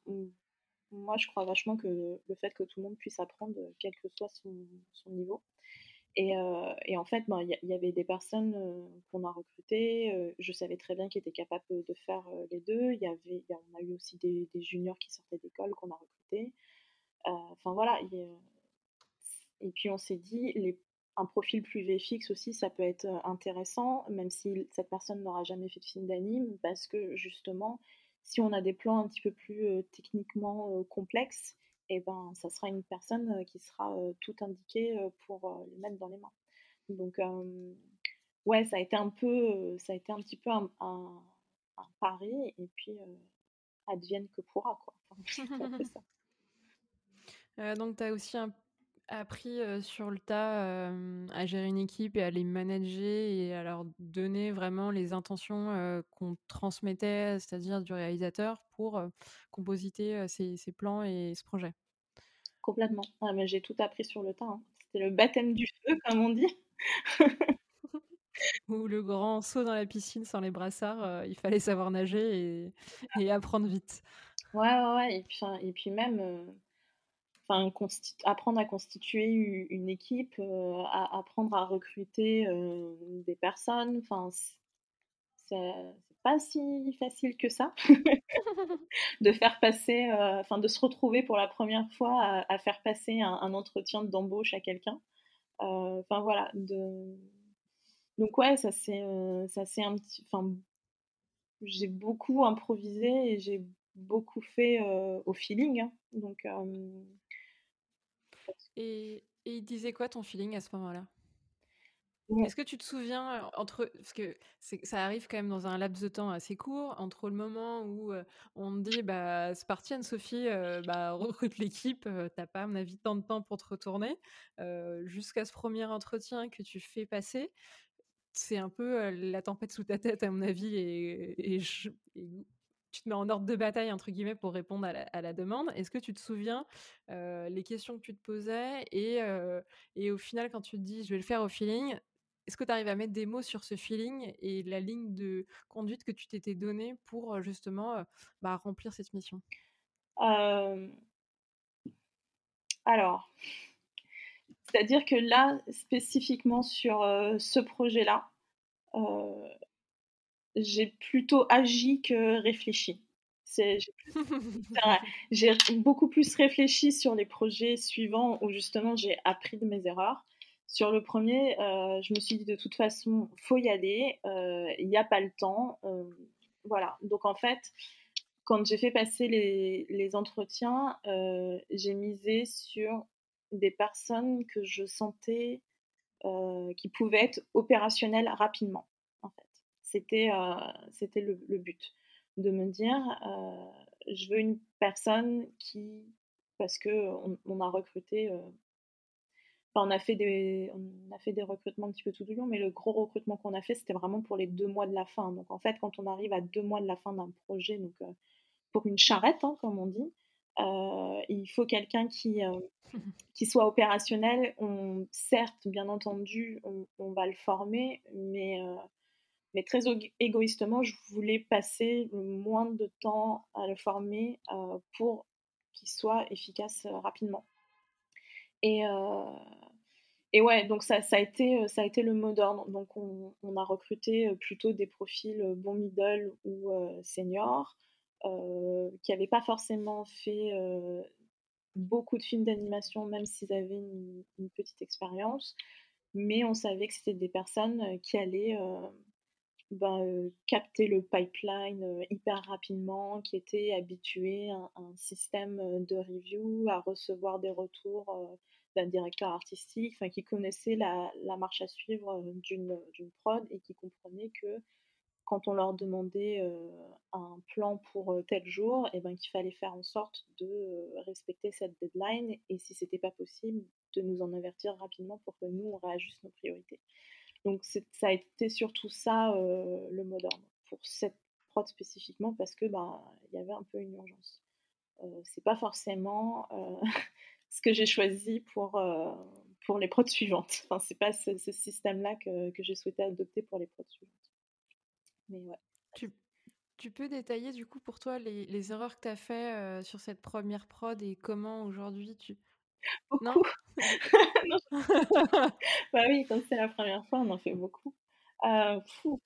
moi, je crois vachement que le fait que tout le monde puisse apprendre, euh, quel que soit son, niveau. Et, euh, et, en fait, ben, il y, avait des personnes euh, qu'on a recrutées. je savais très bien qu'ils étaient capables de faire les deux. Y avait, on a eu aussi des, juniors qui sortaient d'école qu'on a recrutés. Enfin voilà. et puis on s'est dit, les, un profil plus VFX aussi, ça peut être intéressant, même si cette personne n'aura jamais fait de film d'anime, parce que justement, si on a des plans un petit peu plus techniquement complexes, et eh ben, ça sera une personne qui sera tout indiquée pour les mettre dans les mains. Donc, ouais, ça a été un peu, ça a été un petit peu un, pari, et puis advienne que pourra, quoi. donc, tu as aussi un appris sur le tas à gérer une équipe et à les manager et à leur donner vraiment les intentions qu'on transmettait, c'est-à-dire du réalisateur, pour compositer ses, plans et ce projet. Complètement. Ah, mais j'ai tout appris sur le tas. Hein. C'était le baptême du feu, comme on dit. Ou le grand saut dans la piscine sans les brassards, il fallait savoir nager et, et apprendre vite. Ouais, ouais, ouais. Et puis, et puis même apprendre à constituer une équipe, euh, à, apprendre à recruter euh, des personnes. Enfin, c'est pas si facile que ça de faire passer, euh, enfin, de se retrouver pour la première fois à, faire passer un, entretien d'embauche à quelqu'un. Enfin voilà. De... Donc ouais, ça c'est, ça c'est un petit, enfin, j'ai beaucoup improvisé et j'ai beaucoup fait au feeling. Hein. Donc et, il disait quoi ton feeling à ce moment-là? Est-ce que tu te souviens entre parce que ça arrive quand même dans un laps de temps assez court entre le moment où on te dit bah c'est parti Anne-Sophie bah recrute l'équipe t'as pas à mon avis tant de temps pour te retourner jusqu'à ce premier entretien que tu fais passer c'est un peu la tempête sous ta tête à mon avis et, tu te mets en ordre de bataille, entre guillemets, pour répondre à la, demande. Est-ce que tu te souviens les questions que tu te posais et, et au final, quand tu te dis je vais le faire au feeling, est-ce que tu arrives à mettre des mots sur ce feeling et la ligne de conduite que tu t'étais donnée pour justement bah, remplir cette mission? Alors, c'est-à-dire que là, spécifiquement sur ce projet-là, j'ai plutôt agi que réfléchi. J'ai beaucoup plus réfléchi sur les projets suivants où justement j'ai appris de mes erreurs. Sur le premier, euh, je me suis dit de toute façon, faut y aller, euh, il n'y a pas le temps. Euh, voilà. Donc en fait, quand j'ai fait passer les, les entretiens, j'ai misé sur des personnes que je sentais qui pouvaient être opérationnelles rapidement. En fait, c'était c'était le, le, but de me dire, je veux une personne qui, parce que on a recruté on, a fait des, on a fait des recrutements un petit peu tout du long, mais le gros recrutement qu'on a fait, c'était vraiment pour les deux mois de la fin. Donc en fait, quand on arrive à deux mois de la fin d'un projet, donc euh, pour une charrette, hein, comme on dit, euh, il faut quelqu'un qui, euh, qui soit opérationnel. On, certes, bien entendu, on, va le former, mais, mais très égoïstement, je voulais passer le moins de temps à le former pour qu'il soit efficace rapidement. Et, et ouais, donc ça, ça, a été, ça a été le mot d'ordre. Donc on, a recruté plutôt des profils bon middle ou senior, qui n'avaient pas forcément fait beaucoup de films d'animation, même s'ils avaient une petite expérience. Mais on savait que c'était des personnes qui allaient ben, capter le pipeline hyper rapidement, qui étaient habitués à, un système de review, à recevoir des retours d'un directeur artistique, qui connaissait la, marche à suivre euh, d'une prod et qui comprenait que quand on leur demandait euh, un plan pour euh, tel jour, eh ben, qu'il fallait faire en sorte de respecter cette deadline et si c'était pas possible, de nous en avertir rapidement pour que nous, on réajuste nos priorités. Donc ça a été surtout ça le mot d'ordre pour cette prod spécifiquement parce que ben, il y avait un peu une urgence. c'est pas forcément ce que j'ai choisi pour, euh, pour les prods suivantes. Enfin, c'est pas ce, système-là que, que j'ai souhaité adopter pour les prods suivantes. Mais ouais. Tu, tu, peux détailler du coup pour toi les, les erreurs que tu as fait euh, sur cette première prod et comment aujourd'hui tu. Beaucoup. Non, bah oui, quand c'est la première fois, on en fait beaucoup. Euh,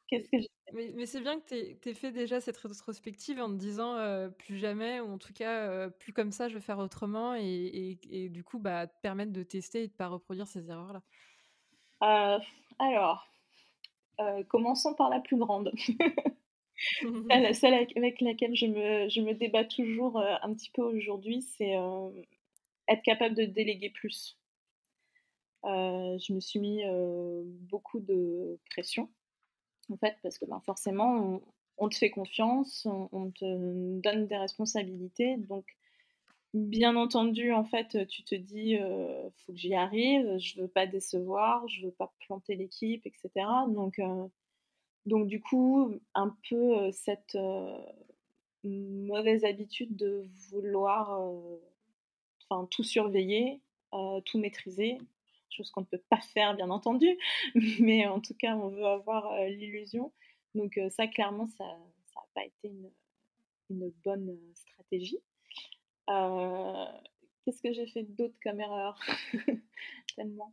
qu'est-ce que mais, c'est bien que tu aies, fait déjà cette rétrospective en te disant euh, plus jamais, ou en tout cas euh, plus comme ça, je vais faire autrement, et, et, du coup, bah, te permettre de tester et de ne pas reproduire ces erreurs-là. alors, commençons par la plus grande. celle, avec laquelle je me, je me débat toujours un petit peu aujourd'hui, c'est être capable de déléguer plus. Euh, je me suis mis euh, beaucoup de pression, en fait, parce que ben, forcément, on, te fait confiance, on, te donne des responsabilités. Donc, bien entendu, en fait, tu te dis, euh, faut que j'y arrive, je veux pas décevoir, je veux pas planter l'équipe, etc. Donc, donc, du coup, un peu cette mauvaise habitude de vouloir enfin, tout surveiller, tout maîtriser, chose qu'on ne peut pas faire, bien entendu, mais en tout cas, on veut avoir euh, l'illusion. Donc euh, ça, clairement, ça n'a pas été une, bonne euh, stratégie. Qu'est-ce que j'ai fait d'autre comme erreur? Tellement.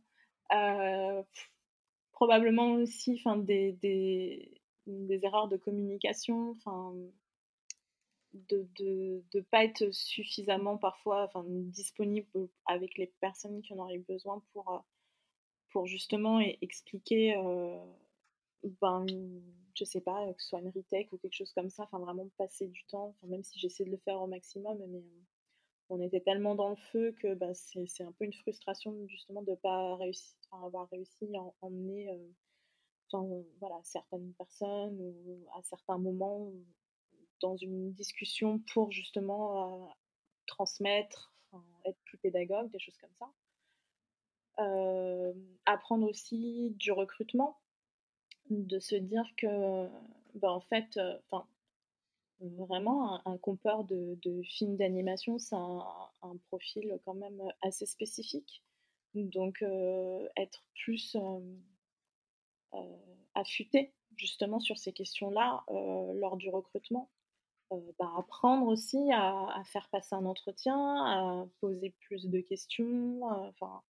probablement aussi des, des, des, erreurs de communication, enfin, de ne de, pas être suffisamment parfois enfin, disponible avec les personnes qui en auraient besoin pour, pour justement expliquer, euh, ben, je sais pas, que ce soit une retake ou quelque chose comme ça, enfin vraiment passer du temps, même si j'essaie de le faire au maximum, mais, on était tellement dans le feu que bah, c'est un peu une frustration justement de ne pas réussir, avoir réussi à emmener voilà, certaines personnes ou à certains moments dans une discussion pour justement transmettre, être plus pédagogue, des choses comme ça. apprendre aussi du recrutement, de se dire que, bah, en fait, enfin, vraiment, un, compeur de, de films d'animation, c'est un, profil quand même assez spécifique. Donc, être plus affûté justement sur ces questions-là lors du recrutement. Bah, apprendre aussi à, faire passer un entretien, à poser plus de questions. Enfin,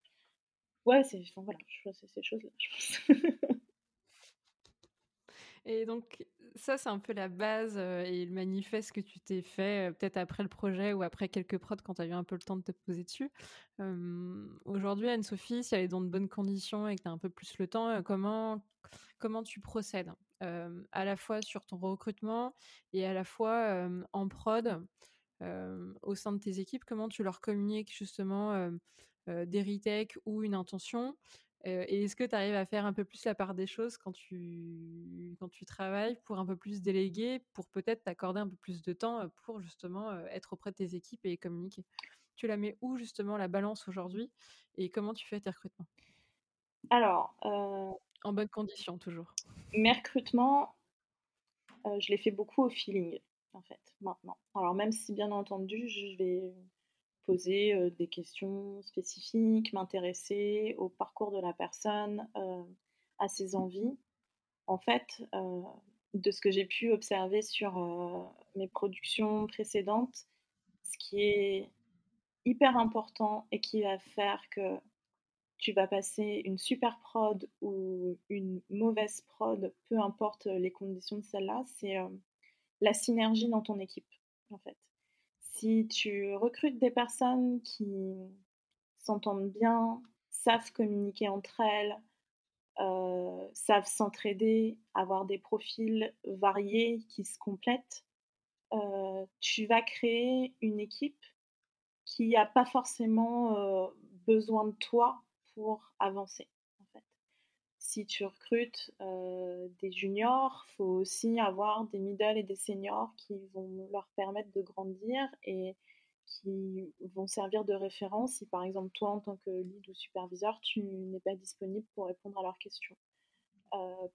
ouais, c'est voilà, ces choses-là, je pense. Et donc, ça, c'est un peu la base et le manifeste que tu t'es fait, peut-être après le projet ou après quelques prods quand tu as eu un peu le temps de te poser dessus. Aujourd'hui, Anne-Sophie, si elle est dans de bonnes conditions et que tu as un peu plus le temps, comment, comment tu procèdes? À la fois sur ton recrutement et à la fois en prod au sein de tes équipes, comment tu leur communiques justement des retakes ou une intention? Et est-ce que tu arrives à faire un peu plus la part des choses quand tu, quand tu travailles pour un peu plus déléguer, pour peut-être t'accorder un peu plus de temps pour justement être auprès de tes équipes et communiquer? Tu la mets où justement la balance aujourd'hui et comment tu fais tes recrutements? Alors. En bonnes conditions toujours. Mes recrutements, je les fais beaucoup au feeling en fait maintenant. Alors même si bien entendu je vais poser des questions spécifiques, m'intéresser au parcours de la personne, à ses envies. En fait, de ce que j'ai pu observer sur mes productions précédentes, ce qui est hyper important et qui va faire que tu vas passer une super prod ou une mauvaise prod, peu importe les conditions de celle-là, c'est la synergie dans ton équipe, en fait. Si tu recrutes des personnes qui s'entendent bien, savent communiquer entre elles, euh, savent s'entraider, avoir des profils variés qui se complètent, euh, tu vas créer une équipe qui n'a pas forcément euh, besoin de toi pour avancer si tu recrutes des juniors, faut aussi avoir des middle et des seniors qui vont leur permettre de grandir et qui vont servir de référence si par exemple toi en tant que lead ou superviseur tu n'es pas disponible pour répondre à leurs questions.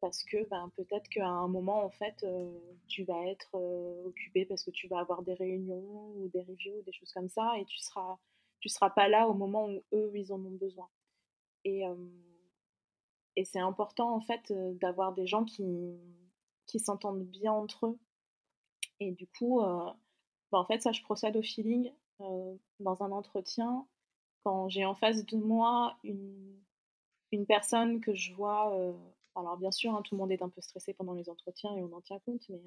parce que ben, peut-être qu'à un moment en fait tu vas être occupé parce que tu vas avoir des réunions ou des reviews, des choses comme ça et tu seras tu seras pas là au moment où eux ils en ont besoin. Et et c'est important en fait d'avoir des gens qui, qui s'entendent bien entre eux. Et du coup, bah, en fait, ça, je procède au feeling dans un entretien. Quand j'ai en face de moi une, une personne que je vois, alors bien sûr, hein, tout le monde est un peu stressé pendant les entretiens et on en tient compte, mais,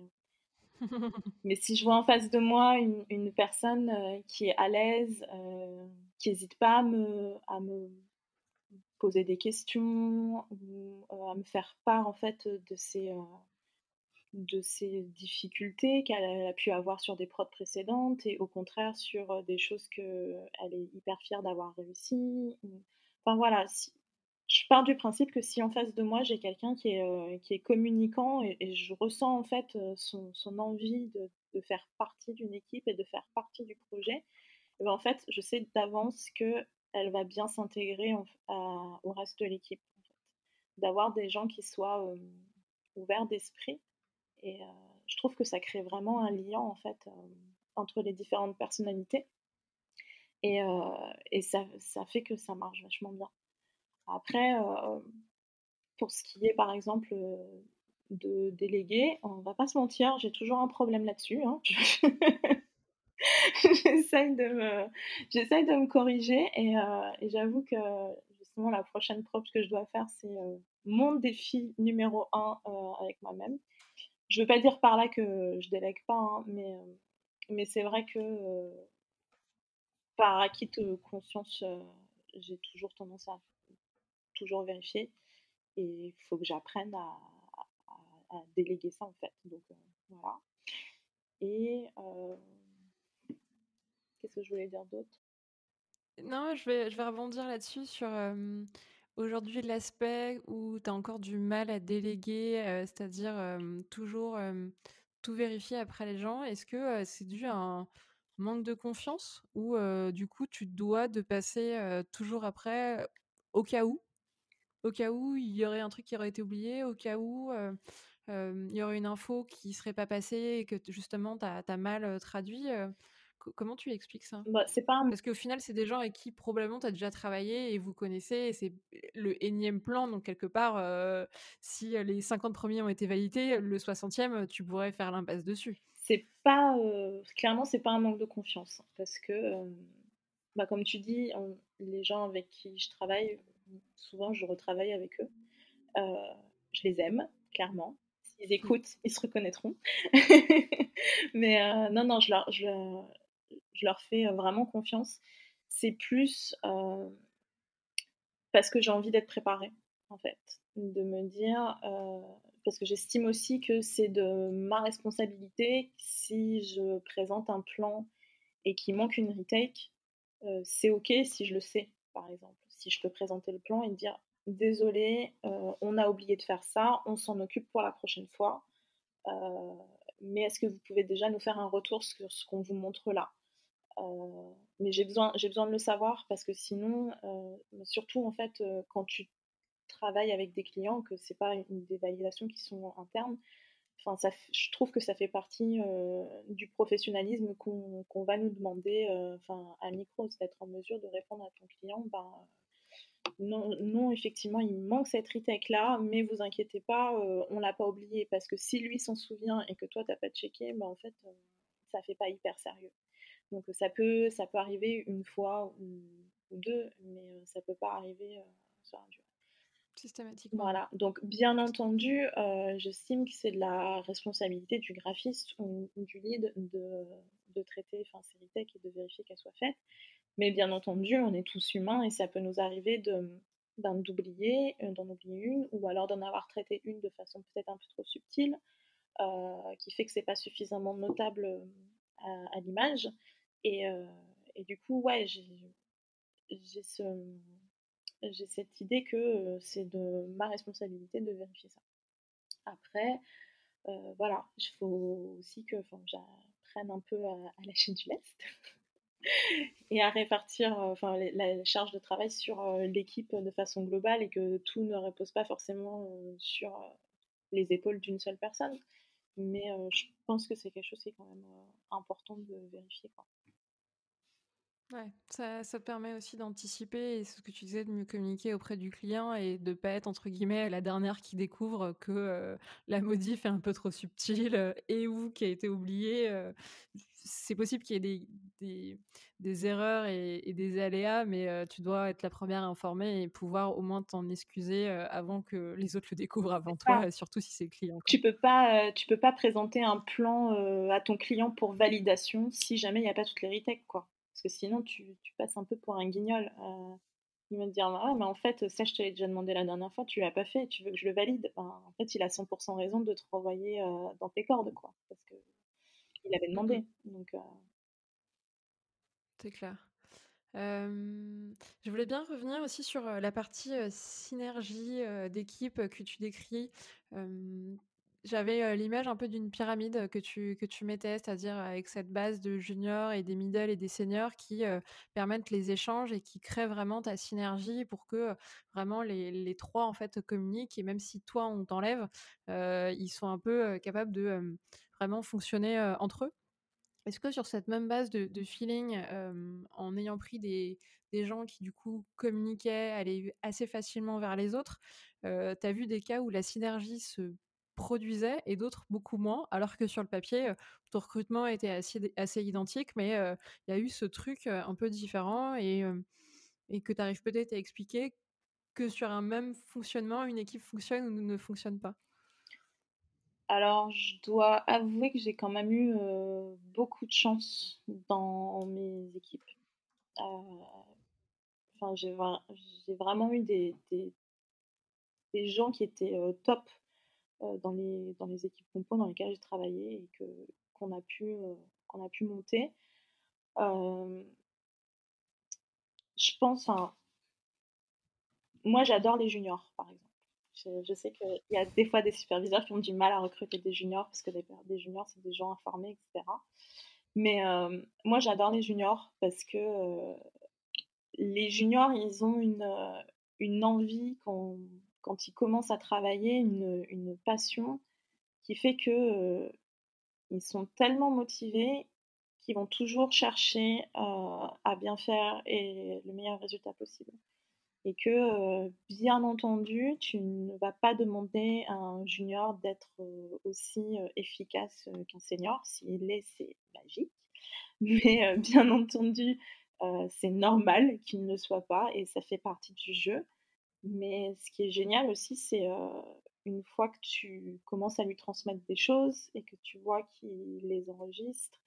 mais si je vois en face de moi une, une personne qui est à l'aise, qui n'hésite pas à me, à me poser des questions ou euh, à me faire part en fait de ces, euh, de ces difficultés qu'elle a pu avoir sur des prods précédentes et au contraire sur euh, des choses qu'elle est hyper fière d'avoir réussi. Enfin voilà, si, je pars du principe que si en face de moi j'ai quelqu'un qui est, qui est communicant et, je ressens en fait son, son envie de, de, faire partie d'une équipe et de faire partie du projet, eh ben, en fait je sais d'avance que elle va bien s'intégrer au reste de l'équipe. D'avoir des gens qui soient euh, ouverts d'esprit. Et euh, je trouve que ça crée vraiment un lien en fait euh, entre les différentes personnalités. Et, ça, fait que ça marche vachement bien. Après, pour ce qui est par exemple de déléguer, on va pas se mentir, j'ai toujours un problème là-dessus. Hein. j'essaye de me, j'essaye de me corriger et, euh, j'avoue que justement la prochaine preuve que je dois faire, c'est euh, mon défi numéro un euh, avec moi-même. Je veux pas dire par là que je délègue pas, hein, mais, mais c'est vrai que par acquis de conscience, j'ai toujours tendance à toujours vérifier et il faut que j'apprenne à, à, à, déléguer ça en fait. Donc voilà. Et Qu'est-ce que je voulais dire d'autre? Non, je vais, rebondir là-dessus sur aujourd'hui l'aspect où tu as encore du mal à déléguer, c'est-à-dire toujours tout vérifier après les gens. Est-ce que c'est dû à un manque de confiance ou du coup tu dois de passer toujours après au cas où? Au cas où il y aurait un truc qui aurait été oublié, au cas où il y aurait une info qui serait pas passée et que justement tu as, mal traduit. Comment tu expliques ça? Bah, c'est pas Parce qu'au final, c'est des gens avec qui probablement tu as déjà travaillé et vous connaissez, c'est le énième plan, donc quelque part, si les 50 premiers ont été validés, le 60e, tu pourrais faire l'impasse dessus. C'est pas clairement c'est pas un manque de confiance. Parce que bah, comme tu dis les gens avec qui je travaille souvent je retravaille avec eux. Je les aime clairement. S'ils mmh. écoutent ils se reconnaîtront. Mais non non je leur je, je leur fais vraiment confiance c'est plus parce que j'ai envie d'être préparée en fait de me dire parce que j'estime aussi que c'est de ma responsabilité si je présente un plan et qu'il manque une retake, c'est ok si je le sais, par exemple. Si je peux présenter le plan et dire désolé, on a oublié de faire ça, on s'en occupe pour la prochaine fois. Mais est-ce que vous pouvez déjà nous faire un retour sur ce qu'on vous montre là? Mais j'ai besoin, j'ai besoin de le savoir parce que sinon, surtout en fait, quand tu travaille avec des clients, que c'est pas une, des validations qui sont internes. Enfin, ça, je trouve que ça fait partie euh, du professionnalisme qu'on va nous demander euh, à micro, d'être en mesure de répondre à ton client. Ben, non, non, effectivement, il manque cette retake-là, mais vous inquiétez pas, euh, on l'a pas oublié, parce que si lui s'en souvient et que toi, t'as pas checké, ben, en fait, ça fait pas hyper sérieux. Donc ça peut, ça peut arriver une fois ou, deux, mais ça peut pas arriver sur un systématiquement. Voilà, donc bien entendu, euh, j'estime que c'est de la responsabilité du graphiste ou, du lead de, de traiter ces tech et de vérifier qu'elles soient faites. Mais bien entendu, on est tous humains et ça peut nous arriver de d'oublier, euh, d'en oublier une, ou alors d'en avoir traité une de façon peut-être un peu trop subtile, euh, qui fait que c'est pas suffisamment notable à, l'image. Et, et, du coup, ouais, j'ai ce, cette idée que c'est de ma responsabilité de vérifier ça. Après, voilà, il faut aussi que j'apprenne un peu à, lâcher du lest et à répartir la charge de travail sur l'équipe de façon globale et que tout ne repose pas forcément sur les épaules d'une seule personne. Mais je pense que c'est quelque chose qui est quand même important de vérifier. Ouais, ça, ça te permet aussi d'anticiper et ce que tu disais de mieux communiquer auprès du client et de pas être entre guillemets la dernière qui découvre que euh, la modif est un peu trop subtile euh, et ou qui a été oubliée. Euh. c'est possible qu'il y ait des, des, des erreurs et, des aléas, mais tu dois être la première à informer et pouvoir au moins t'en excuser avant que les autres le découvrent avant toi, surtout si c'est le client. Tu peux pas, tu peux pas présenter un plan à ton client pour validation si jamais il n'y a pas toutes les retakes, quoi. Parce que sinon, tu, passes un peu pour un guignol. Euh, il va te dire Ah, mais en fait, ça, je te l'ai déjà demandé la dernière fois, tu l'as pas fait, tu veux que je le valide? en fait, il a 100% raison de te renvoyer euh, dans tes cordes, quoi. Parce que il avait demandé. Donc. Euh C'est clair. je voulais bien revenir aussi sur la partie synergie d'équipe que tu décris. J'avais l'image un peu d'une pyramide que tu, que tu mettais, c'est-à-dire avec cette base de juniors et des middle et des seniors qui permettent les échanges et qui créent vraiment ta synergie pour que vraiment les, les, trois en fait communiquent et même si toi on t'enlève, ils sont un peu capables de vraiment fonctionner entre eux. Est-ce que sur cette même base de, feeling, en ayant pris des, des, gens qui du coup communiquaient, allaient assez facilement vers les autres, tu as vu des cas où la synergie se produisait et d'autres beaucoup moins, alors que sur le papier, ton recrutement était assez, identique, mais il y a eu ce truc un peu différent et, que tu arrives peut-être à expliquer que sur un même fonctionnement, une équipe fonctionne ou ne fonctionne pas? Alors, je dois avouer que j'ai quand même eu beaucoup de chance dans mes équipes. Enfin, j'ai vraiment eu des, gens qui étaient top euh, dans, les, dans les équipes compo dans lesquelles j'ai travaillé et que, qu'on, a pu, euh, qu'on a pu monter. je pense, moi j'adore les juniors, par exemple. Je, sais qu'il y a des fois des superviseurs qui ont du mal à recruter des juniors parce que des, des juniors, c'est des gens informés, etc. Mais euh, moi, j'adore les juniors parce que euh, les juniors, ils ont une, euh, une envie quand, quand, ils commencent à travailler, une, passion qui fait que ils sont tellement motivés qu'ils vont toujours chercher à bien faire et le meilleur résultat possible et que, bien entendu, tu ne vas pas demander à un junior d'être aussi efficace qu'un senior. S'il l'est, c'est magique. Mais bien entendu, c'est normal qu'il ne le soit pas et ça fait partie du jeu. Mais ce qui est génial aussi, c'est une fois que tu commences à lui transmettre des choses et que tu vois qu'il les enregistre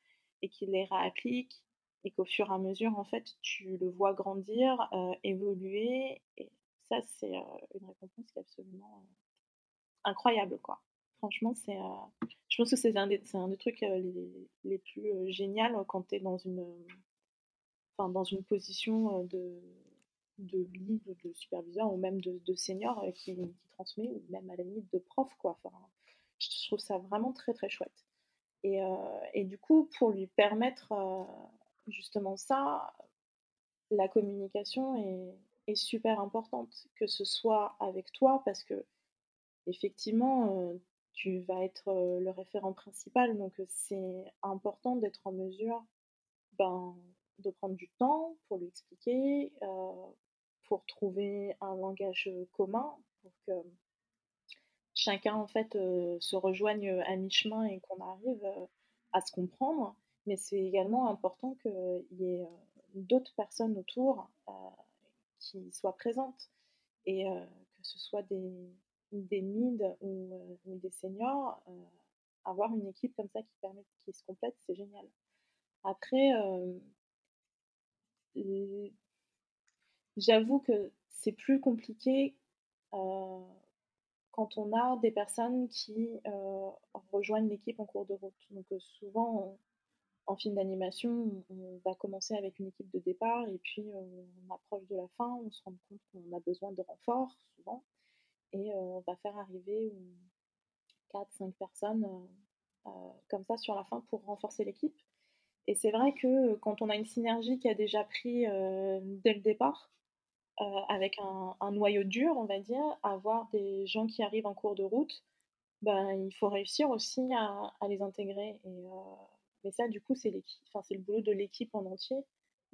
et qu'il les réapplique et qu'au fur et à mesure, en fait, tu le vois grandir, euh, évoluer. Et ça, c'est euh, une récompense qui est absolument euh, incroyable, quoi. Franchement, c'est, je pense que c'est un, des, un des trucs les, plus géniaux quand tu es dans une, dans une position de, de lead, de superviseur ou même de, de senior qui, qui, transmet, ou même à la limite de prof, quoi. Je trouve ça vraiment très, très chouette. Et, et du coup, pour lui permettre justement ça, la communication est, super importante, que ce soit avec toi, parce que effectivement, euh, tu vas être euh, le référent principal, donc euh, c'est important d'être en mesure ben, de prendre du temps pour lui expliquer, pour trouver un langage commun, pour que chacun en fait se rejoigne à mi-chemin et qu'on arrive à se comprendre mais c'est également important qu'il y ait euh, d'autres personnes autour euh, qui soient présentes et euh, que ce soit des, des mid ou, des seniors, avoir une équipe comme ça qui permet qui se complète, c'est génial. Après, j'avoue que c'est plus compliqué quand on a des personnes qui rejoignent l'équipe en cours de route. Donc souvent, en film d'animation, on va commencer avec une équipe de départ et puis on approche de la fin, on se rend compte qu'on a besoin de renforts souvent et euh, on va faire arriver 4-5 personnes euh, euh, comme ça sur la fin pour renforcer l'équipe. Et c'est vrai que quand on a une synergie qui a déjà pris dès le départ, avec un, noyau dur, on va dire, avoir des gens qui arrivent en cours de route, ben, il faut réussir aussi à, les intégrer. Et, mais ça, du coup, c'est le boulot de l'équipe en entier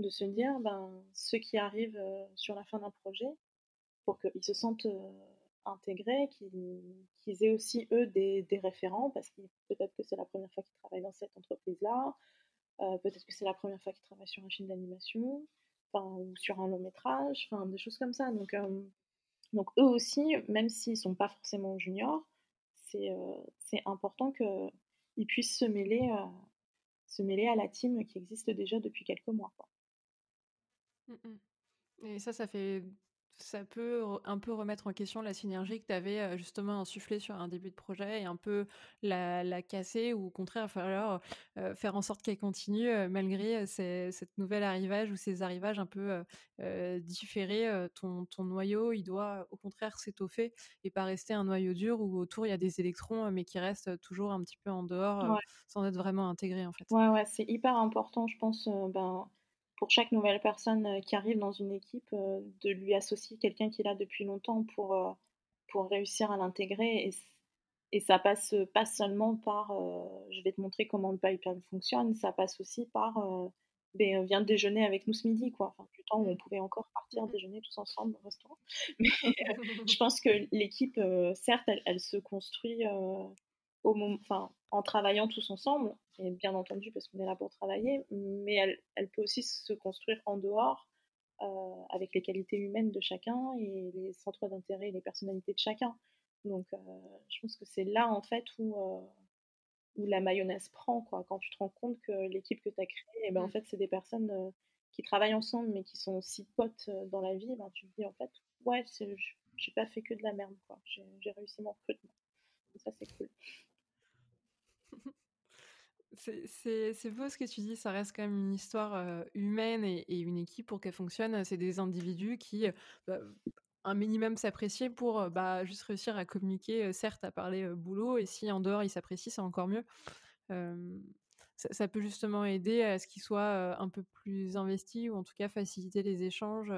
de se dire, ben, ceux qui arrivent euh, sur la fin d'un projet, pour qu'ils se sentent euh, intégrés, qu'ils aient aussi, eux, des, référents, parce que peut-être que c'est la première fois qu'ils travaillent dans cette entreprise-là, euh, peut-être que c'est la première fois qu'ils travaillent sur un film d'animation, ou sur un long métrage, des choses comme ça. Donc, donc eux aussi, même s'ils ne sont pas forcément juniors, c'est important qu'ils puissent se mêler se mêler à la team qui existe déjà depuis quelques mois. Mmh Et ça, ça fait ça peut un peu remettre en question la synergie que tu avais justement insufflée sur un début de projet et un peu la, casser ou au contraire falloir faire en sorte qu'elle continue malgré cette nouvelle arrivage ou ces arrivages un peu différés. Ton, ton, noyau, il doit au contraire s'étoffer et pas rester un noyau dur où autour il y a des électrons mais qui restent toujours un petit peu en dehors sans être vraiment intégrés en fait. Ouais, ouais, c'est hyper important, je pense. ben pour chaque nouvelle personne euh, qui arrive dans une équipe, euh, de lui associer quelqu'un qui est là depuis longtemps pour, euh, pour réussir à l'intégrer. Et, et, ça passe pas seulement par je vais te montrer comment le pipeline fonctionne, ça passe aussi par ben, viens déjeuner avec nous ce midi, quoi. Enfin, du temps où on pouvait encore partir déjeuner tous ensemble au restaurant. Mais je pense que l'équipe, certes, elle, elle, se construit au moment, enfin, en travaillant tous ensemble, et bien entendu parce qu'on est là pour travailler, mais elle, elle peut aussi se construire en dehors euh, avec les qualités humaines de chacun et les centres d'intérêt et les personnalités de chacun. Donc euh, je pense que c'est là en fait où, euh, où la mayonnaise prend, quoi, quand tu te rends compte que l'équipe que tu as créée, eh ben, en mm. fait c'est des personnes qui travaillent ensemble mais qui sont aussi potes dans la vie, ben, tu te dis en fait, ouais, j'ai pas fait que de la merde, quoi. j'ai réussi mon recrutement. ça c'est cool. C'est beau ce que tu dis, ça reste quand même une histoire humaine et, une équipe pour qu'elle fonctionne. C'est des individus qui, bah, un minimum s'apprécier pour bah, juste réussir à communiquer, certes à parler boulot, et si en dehors ils s'apprécient, c'est encore mieux ça, peut justement aider à ce qu'ils soient un peu plus investis ou en tout cas faciliter les échanges.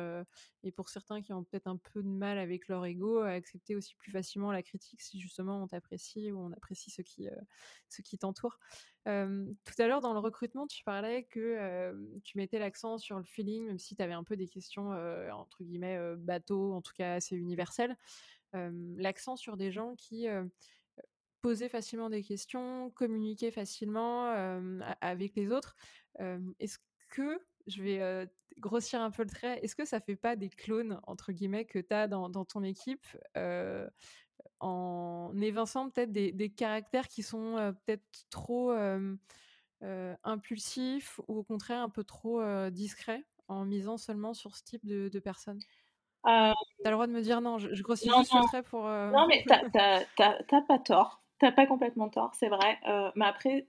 et pour certains qui ont peut-être un peu de mal avec leur ego, à accepter aussi plus facilement la critique si justement on t'apprécie ou on apprécie ceux qui, ceux qui t'entourent. tout à l'heure, dans le recrutement, tu parlais que tu mettais l'accent sur le feeling, même si tu avais un peu des questions, entre guillemets, bateau, en tout cas assez universelles. l'accent sur des gens qui poser facilement des questions, communiquer facilement avec les autres. est-ce que, je vais grossir un peu le trait, est-ce que ça fait pas des clones, entre guillemets, que tu as dans, ton équipe en évinçant peut-être des, caractères qui sont peut-être trop impulsifs ou au contraire un peu trop discrets en misant seulement sur ce type de, personnes? Tu as le droit de me dire non, je, grossis juste le trait pour... Non mais t'as pas tort Pas complètement tort, c'est vrai. Euh, mais après,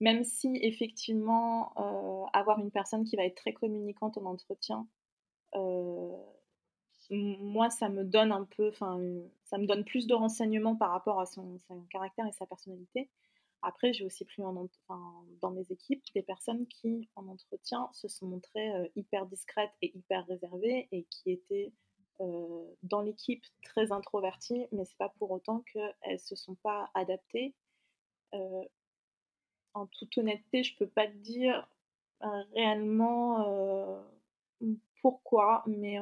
même si effectivement, euh, avoir une personne qui va être très communicante en entretien, euh, moi, ça me donne un peu, enfin, ça me donne plus de renseignements par rapport à son, caractère et sa personnalité. Après, j'ai aussi pris en, dans mes équipes des personnes qui, en entretien, se sont montrées hyper discrètes et hyper réservées et qui étaient dans l'équipe très introvertie, mais c'est pas pour autant qu'elles se sont pas adaptées. Euh, en toute honnêteté, je peux pas te dire euh, réellement pourquoi, mais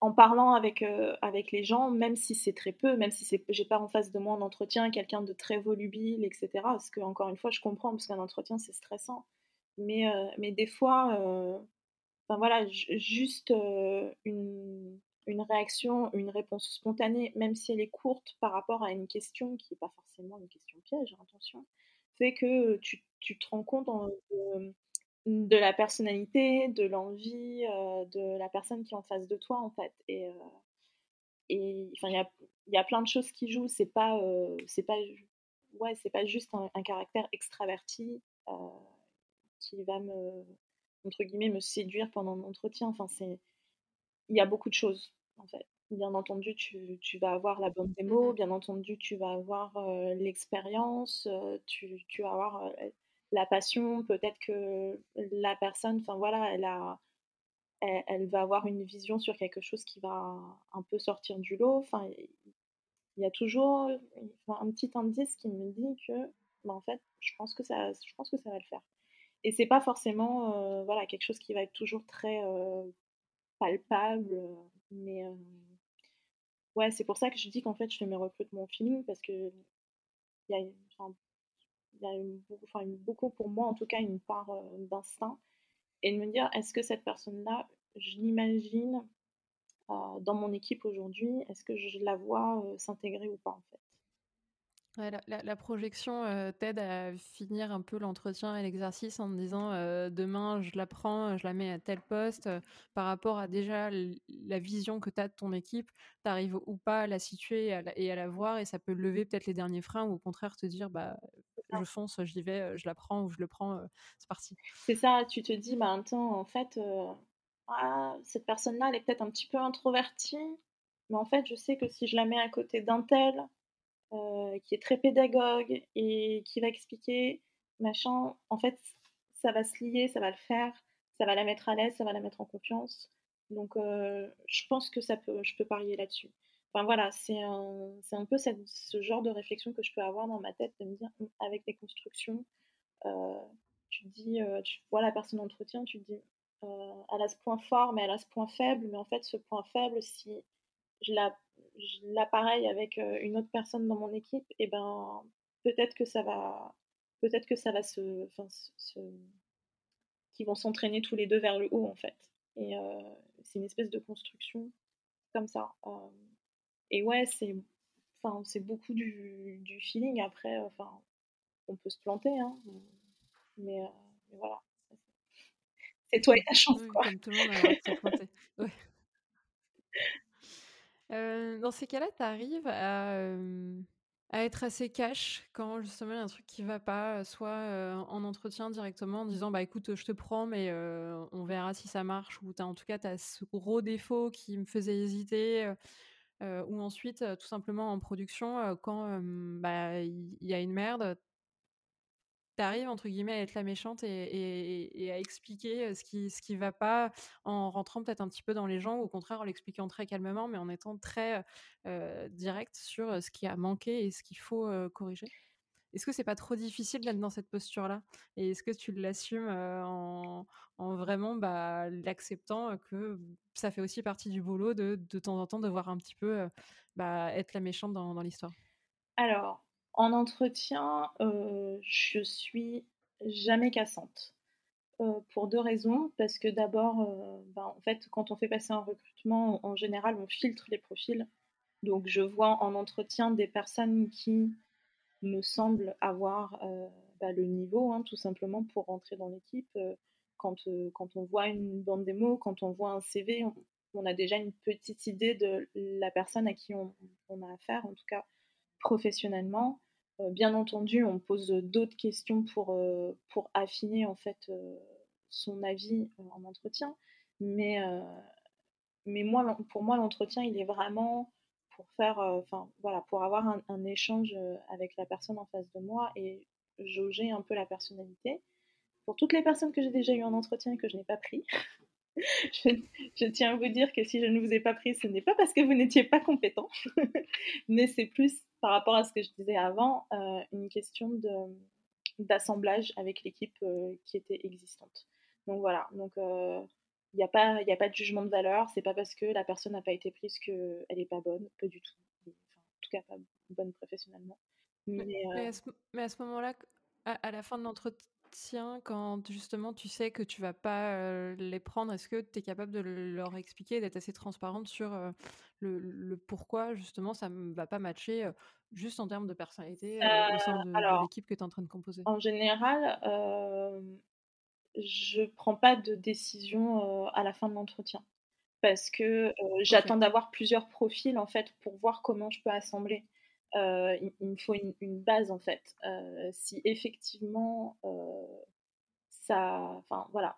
en parlant avec, avec les gens, même si c'est très peu, même si c'est, j'ai pas en face de moi un entretien quelqu'un de très volubile, etc. Parce que encore une fois, je comprends parce qu'un entretien c'est stressant. Mais, mais des fois, Voilà, juste une, réaction, une réponse spontanée, même si elle est courte par rapport à une question qui n'est pas forcément une question piège, hein, attention, fait que tu, te rends compte de, la personnalité, de l'envie de la personne qui est en face de toi en fait. Et, il y a, plein de choses qui jouent. C'est pas, pas, ouais, c'est pas juste un caractère extraverti qui va me entre guillemets, me séduire pendant l'entretien. Enfin, c'est... Il y a beaucoup de choses, en fait. Bien entendu, tu, tu vas avoir la bonne démo, mmh bien entendu, tu vas avoir l'expérience, tu, tu, vas avoir la passion, peut-être que la personne, enfin voilà, elle, a, elle, va avoir une vision sur quelque chose qui va un peu sortir du lot. Enfin, il y a toujours un petit indice qui me dit que, bah, en fait, je pense que ça, je pense que ça va le faire. Et c'est pas forcément euh, voilà, quelque chose qui va être toujours très euh, palpable. Mais euh, ouais, c'est pour ça que je dis qu'en fait, je fais mes recrutements au feeling parce que il y a, beaucoup pour moi, en tout cas, une part d'instinct. Et de me dire, est-ce que cette personne-là, je l'imagine dans mon équipe aujourd'hui, est-ce que je la vois s'intégrer ou pas en fait? La, projection euh, t'aide à finir un peu l'entretien et l'exercice en me disant euh, demain je la prends, je la mets à tel poste euh, par rapport à déjà la vision que tu as de ton équipe, tu arrives ou pas à la situer et à la, voir et ça peut lever peut-être les derniers freins ou au contraire te dire bah je fonce, j'y vais, je la prends ou je le prends, c'est parti. C'est ça, tu te dis bah temps en fait ah, cette personne-là elle est peut-être un petit peu introvertie, mais en fait je sais que si je la mets à côté d'un tel euh, qui est très pédagogue et qui va expliquer, machin, en fait, ça va se lier, ça va le faire, ça va la mettre à l'aise, ça va la mettre en confiance. Donc, euh, je pense que ça peut, je peux parier là-dessus. Enfin voilà, c'est un, un, peu ce genre de réflexion que je peux avoir dans ma tête, de me dire, hum, avec les constructions, euh, tu dis, tu vois la personne entretien, tu te dis, elle a ce point fort, mais elle a ce point faible, mais en fait, ce point faible, si je la l'appareil avec euh, une autre personne dans mon équipe, et eh ben peut-être que ça va, peut-être que ça va se, se, qui vont s'entraîner tous les deux vers le haut en fait. Et euh, c'est une espèce de construction comme ça. Euh, et ouais, c'est, enfin, c'est beaucoup du, du, feeling. Après, enfin, on peut se planter, hein, mais, voilà. C'est toi et ta chance, quoi. Comme tout le monde a ouais dans ces cas-là, tu arrives à, être assez cash quand justement il y a un truc qui va pas, soit en entretien directement en disant bah écoute, je te prends, mais on verra si ça marche, ou as, en tout cas, tu as ce gros défaut qui me faisait hésiter, ou ensuite, tout simplement en production, quand bah, il y, a une merde, tu arrives entre guillemets à être la méchante et, à expliquer ce qui ce qui va pas en rentrant peut-être un petit peu dans les gens ou au contraire en l'expliquant très calmement mais en étant très direct sur ce qui a manqué et ce qu'il faut corriger? Est-ce que c'est pas trop difficile d'être dans cette posture-là? Et est-ce que tu l'assumes en, vraiment bah, l'acceptant que ça fait aussi partie du boulot de, de temps en temps de voir un petit peu bah, être la méchante dans, dans l'histoire? Alors, en entretien, euh, je suis jamais cassante. Euh, pour deux raisons. Parce que d'abord, euh, ben, en fait, quand on fait passer un recrutement, en général, on filtre les profils. Donc, je vois en entretien des personnes qui me semblent avoir bah, le niveau, hein, tout simplement, pour rentrer dans l'équipe. Quand, on voit une bande démo, quand on voit un CV, on, a déjà une petite idée de la personne à qui on a affaire, en tout cas professionnellement. Euh, bien entendu, on pose d'autres questions pour, euh, affiner en fait euh, son avis en entretien. Mais, pour moi, l'entretien, il est vraiment pour faire, voilà, pour avoir un, échange avec la personne en face de moi et jauger un peu la personnalité. Pour toutes les personnes que j'ai déjà eu en entretien et que je n'ai pas pris, je, je, tiens à vous dire que si je ne vous ai pas pris, ce n'est pas parce que vous n'étiez pas compétent, mais c'est plus par rapport à ce que je disais avant, euh, une question d'assemblage avec l'équipe euh, qui était existante. Donc voilà, donc il euh, n'y a, pas, a pas de jugement de valeur, c'est pas parce que la personne n'a pas été prise qu'elle n'est pas bonne, pas du tout. en tout cas, pas bonne professionnellement. Mais, à ce, moment-là, à, la fin de l'entretien, Tiens, quand justement tu sais que tu vas pas les prendre, est-ce que tu es capable de leur expliquer, d'être assez transparente sur le, pourquoi justement ça ne va pas matcher juste en termes de personnalité au sein de, l'équipe que tu es en train de composer? En général, je prends pas de décision à la fin de l'entretien. Parce que j'attends d'avoir plusieurs profils en fait pour voir comment je peux assembler. Euh, il, me faut une, base en fait. Euh, si effectivement euh, ça, enfin voilà,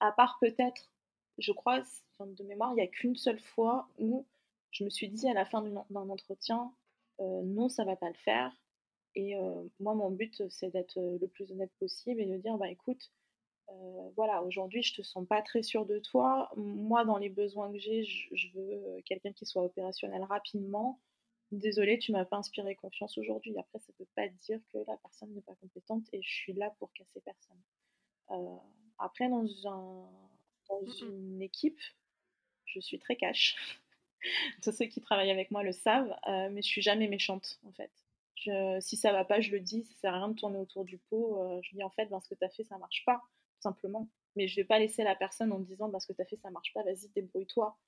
à part peut-être, je crois, de mémoire, il n'y a qu'une seule fois où je me suis dit à la fin d'un entretien, non, ça va pas le faire. Et moi, mon but, c'est d'être le plus honnête possible et de dire, bah écoute, voilà, aujourd'hui, je te sens pas très sûre de toi. Moi, dans les besoins que j'ai, je veux quelqu'un qui soit opérationnel rapidement désolé, tu m'as pas inspiré confiance aujourd'hui. Après, ça peut pas dire que la personne n'est pas compétente et je suis là pour casser personne. Euh, après, dans, un, dans une équipe, je suis très cash. Tous ceux qui travaillent avec moi le savent, euh, mais je suis jamais méchante en fait. Je, si ça va pas, je le dis, ça sert à rien de tourner autour du pot. Euh, je dis en fait, ben, ce que tu as fait, ça marche pas, tout simplement. Mais je vais pas laisser la personne en disant ben, ce que tu as fait, ça marche pas, vas-y, débrouille-toi.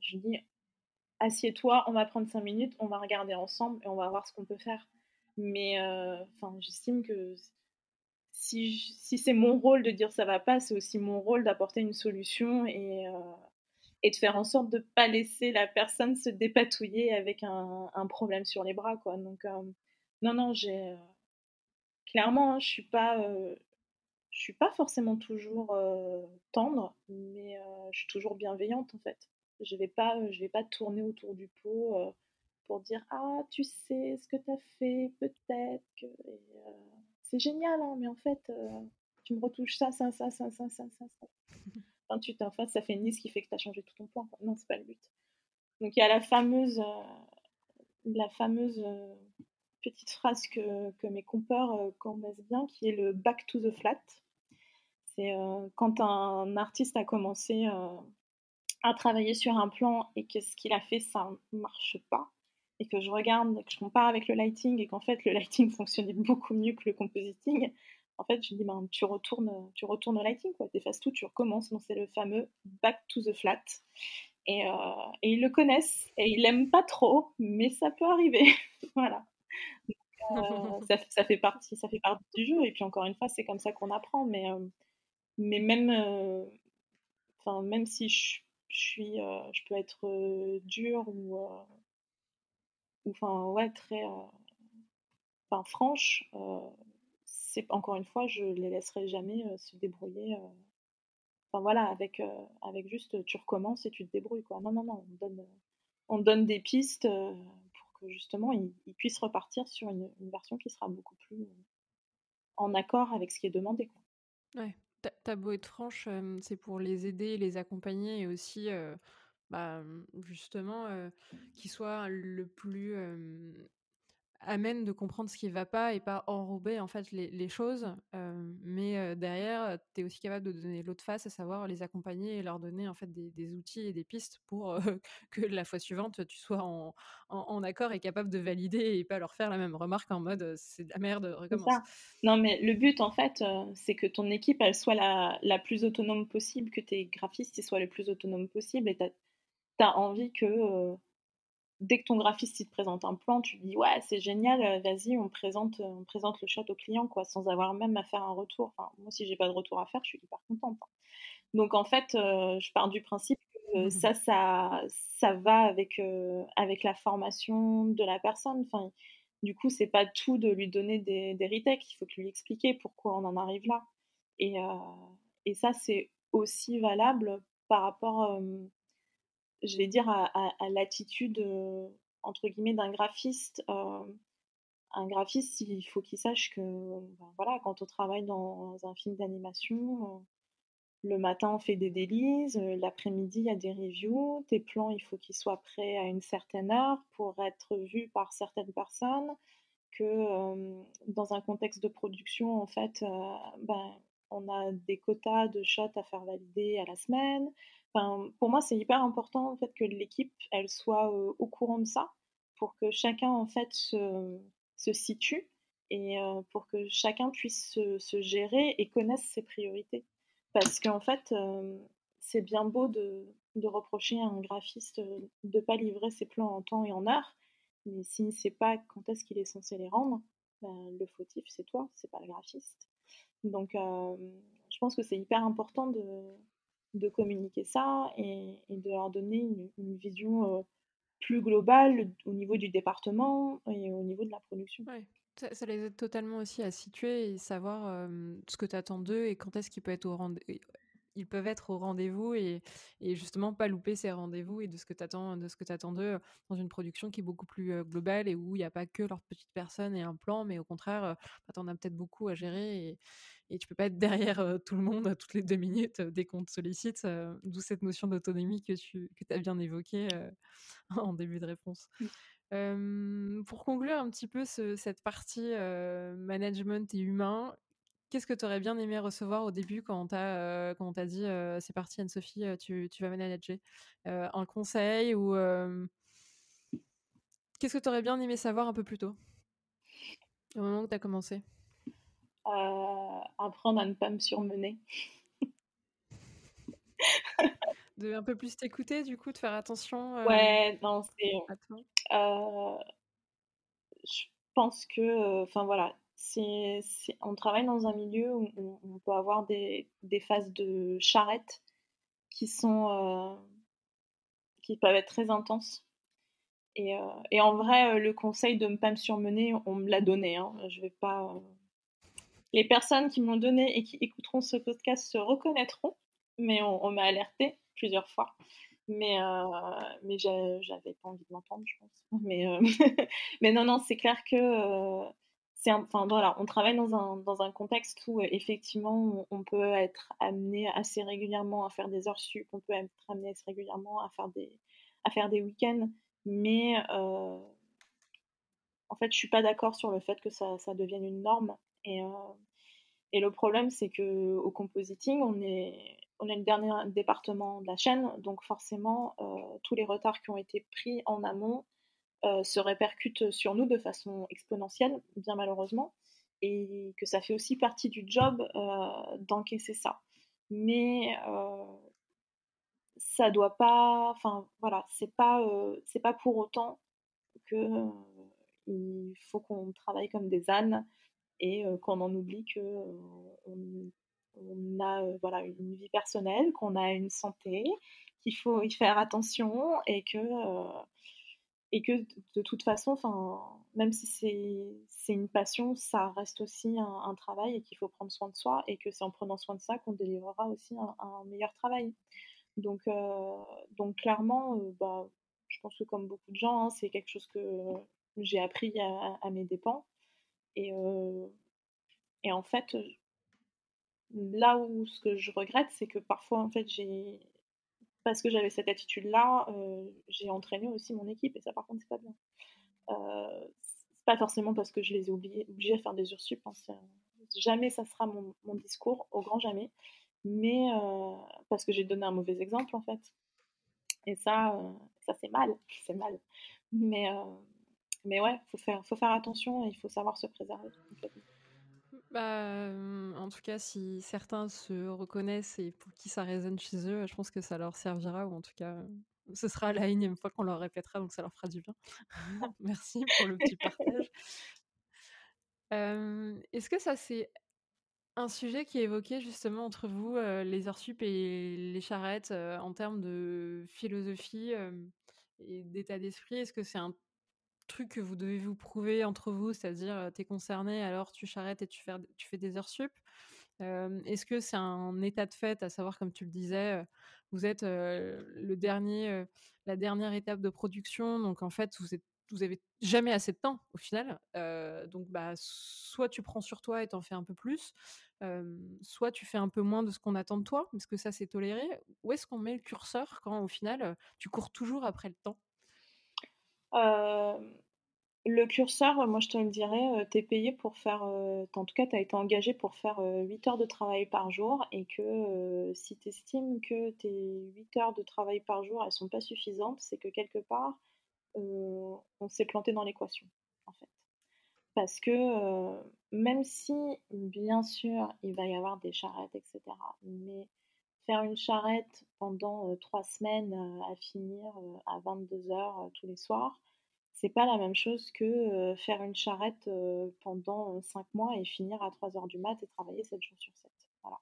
je dis assieds-toi, on va prendre cinq minutes, on va regarder ensemble et on va voir ce qu'on peut faire. Mais euh, j'estime que si, c'est mon rôle de dire ça va pas, c'est aussi mon rôle d'apporter une solution et, euh, de faire en sorte de ne pas laisser la personne se dépatouiller avec un, problème sur les bras. Quoi. Donc, euh, non, non, j'ai. clairement, hein, je suis je suis pas forcément toujours tendre, mais je suis toujours bienveillante en fait. Je vais pas, euh, je vais pas tourner autour du pot euh, pour dire ah tu sais ce que tu as fait peut-être que euh, c'est génial hein, mais en fait tu me retouches ça ça ça ça ça ça ça. enfin, tu en fait ça fait une liste qui fait que tu as changé tout ton point. Non c'est pas le but. Donc il y a la fameuse la fameuse petite phrase que, que mes compères connaissent bien qui est le back to the flat. C'est quand un artiste a commencé à travailler sur un plan et que ce qu'il a fait, ça ne marche pas, et que je regarde, que je compare avec le lighting, et qu'en fait, le lighting fonctionnait beaucoup mieux que le compositing, en fait, je dis, ben, tu retournes, tu retournes au lighting, quoi. effaces tout, tu recommences. Donc, c'est le fameux back to the flat. Et, euh, et ils le connaissent, et ils l'aiment pas trop, mais ça peut arriver. voilà. Euh, ça, ça, fait partie, ça fait partie du jeu. Et puis, encore une fois, c'est comme ça qu'on apprend. Mais, euh, mais même, même si je je suis, euh, je peux être euh, dure ou, euh, enfin ouais, très, enfin franches. c'est encore une fois, je les laisserai jamais se débrouiller. Enfin voilà, avec avec juste tu recommences et tu te débrouilles quoi. Non non non, on donne on donne des pistes pour que justement ils, puissent repartir sur une, version qui sera beaucoup plus en accord avec ce qui est demandé. Quoi. Ouais. Ta beau franche, c'est pour les aider, les accompagner et aussi, bah, justement, qu'ils soient le plus amène de comprendre ce qui va pas et pas enrober en fait les, choses. mais derrière, tu es aussi capable de donner l'autre face, à savoir les accompagner et leur donner en fait des, outils et des pistes pour que la fois suivante, tu sois en, accord et capable de valider et pas leur faire la même remarque en mode c'est de la merde, recommence. Non, mais le but en fait, c'est que ton équipe, elle soit la, la, plus autonome possible, que tes graphistes soient le plus autonomes possible et tu as, envie que dès que ton graphiste te présente un plan, tu dis ouais c'est génial, euh, vas-y on présente, on présente le shot au client quoi, sans avoir même à faire un retour. Enfin, moi si j'ai pas de retour à faire, je suis hyper contente. Hein. Donc en fait, euh, je pars du principe que mmh ça, ça, ça va avec euh, avec la formation de la personne. Enfin, du coup c'est pas tout de lui donner des, des retakes, il faut lui expliquer pourquoi on en arrive là. Et, et ça c'est aussi valable par rapport je vais dire, à, l'attitude, euh, entre guillemets, d'un graphiste. Euh, un graphiste, il faut qu'il sache que, ben voilà, quand on travaille dans un film d'animation, euh, le matin, on fait des délices, l'après-midi, il y a des reviews, tes plans, il faut qu'ils soient prêts à une certaine heure pour être vus par certaines personnes, que dans un contexte de production, en fait, ben, on a des quotas de shots à faire valider à la semaine, pour moi, c'est hyper important en fait que l'équipe elle soit au courant de ça pour que chacun en fait se, se situe et pour que chacun puisse se, gérer et connaisse ses priorités. Parce qu'en fait, c'est bien beau de, de, reprocher à un graphiste de ne pas livrer ses plans en temps et en heure, mais s'il ne sait pas quand est-ce qu'il est censé les rendre, ben, le fautif c'est toi, c'est pas le graphiste. Donc, je pense que c'est hyper important de, de communiquer ça et, de leur donner une, vision euh, plus globale au niveau du département et au niveau de la production. Ça, les aide totalement aussi à situer et savoir ce que tu attends d'eux et quand est-ce qu'ils peuvent être au rendez-vous ils peuvent être au rendez-vous et, justement pas louper ces rendez-vous et de ce que tu attends de ce que attends d'eux dans une production qui est beaucoup plus globale et où il n'y a pas que leur petite personne et un plan mais au contraire bah, tu en as peut-être beaucoup à gérer et, et tu peux pas être derrière tout le monde toutes les deux minutes dès qu'on te sollicite d'où cette notion d'autonomie que tu que as bien évoquée en début de réponse. Pour conclure un petit peu cette partie management et humain, Qu'est-ce que tu aurais bien aimé recevoir au début quand on t'a euh, dit c'est parti Anne-Sophie, tu, tu, vas manager Un conseil ou qu'est-ce que tu aurais bien aimé savoir un peu plus tôt? Au moment où tu as commencé Apprendre à ne pas me surmener. de un peu plus t'écouter du coup, de faire attention. ouais, non, c'est. je pense que, enfin voilà, on travaille dans un milieu où on, peut avoir des, phases de charrette qui sont euh, qui peuvent être très intenses. Et, euh, en vrai, euh, le conseil de ne pas me surmener, on me l'a donné. Hein. Je vais pas. Les personnes qui m'ont donné et qui écouteront ce podcast se reconnaîtront, mais on, m'a alerté plusieurs fois. Mais, mais j'avais pas envie de m'entendre, je pense. Mais, mais non, non, c'est clair que on travaille dans un, contexte où effectivement on, peut être amené assez régulièrement à faire des heures sup, on peut être amené assez régulièrement à faire des, week-ends, mais euh, en fait je suis pas d'accord sur le fait que ça, devienne une norme. Et, euh, et le problème c'est que au compositing on est on est le dernier département de la chaîne, donc forcément euh, tous les retards qui ont été pris en amont euh, se répercute sur nous de façon exponentielle, bien malheureusement, et que ça fait aussi partie du job euh, d'encaisser ça. Mais euh, ça doit pas, enfin voilà, c'est pas, c'est pas pour autant que il faut qu'on travaille comme des ânes et qu'on en oublie que on, a voilà une vie personnelle, qu'on a une santé, qu'il faut y faire attention et que et que de toute façon, même si c'est une passion, ça reste aussi un, travail et qu'il faut prendre soin de soi et que c'est en prenant soin de ça qu'on délivrera aussi un, meilleur travail. Donc, euh, donc clairement, euh, bah, je pense que comme beaucoup de gens, hein, c'est quelque chose que j'ai appris à, mes dépens. Et, euh, et en fait, là où ce que je regrette, c'est que parfois, en fait, j'ai parce que j'avais cette attitude-là, euh, j'ai entraîné aussi mon équipe et ça par contre c'est pas bien. Euh, c'est pas forcément parce que je les ai obligés à faire des ursup, hein, jamais ça sera mon, discours, au grand jamais, mais euh, parce que j'ai donné un mauvais exemple en fait. Et ça, ça c'est mal, c'est mal. Mais, mais ouais, faut faire, faut faire attention et il faut savoir se préserver. Bah, en tout cas, si certains se reconnaissent et pour qui ça résonne chez eux, je pense que ça leur servira ou en tout cas, ce sera la énième fois qu'on leur répétera, donc ça leur fera du bien. Merci pour le petit partage. est-ce que ça, c'est un sujet qui est évoqué justement entre vous, les heures sup et les charrettes, en termes de philosophie, et d'état d'esprit? Est-ce que c'est un truc que vous devez vous prouver entre vous, c'est-à-dire tu es concerné, alors tu charrettes et tu fais, des heures sup. Est-ce que c'est un état de fait, à savoir, comme tu le disais, vous êtes le dernier, la dernière étape de production, donc en fait, vous êtes vous avez jamais assez de temps au final. donc, bah, soit tu prends sur toi et t'en fais un peu plus, soit tu fais un peu moins de ce qu'on attend de toi, parce que ça, c'est toléré. Où est-ce qu'on met le curseur quand, au final, tu cours toujours après le temps? Le curseur, moi je te le dirais, tu es payé pour faire, en tout cas tu as été engagé pour faire 8 heures de travail par jour et que si tu estimes que tes 8 heures de travail par jour, elles sont pas suffisantes, c'est que quelque part, on s'est planté dans l'équation, en fait. Parce que même si, bien sûr, il va y avoir des charrettes, etc., mais faire une charrette pendant trois semaines à finir à 22 heures tous les soirs, c'est pas la même chose que faire une charrette pendant 5 mois et finir à 3 heures du mat et travailler 7 jours sur 7. Voilà.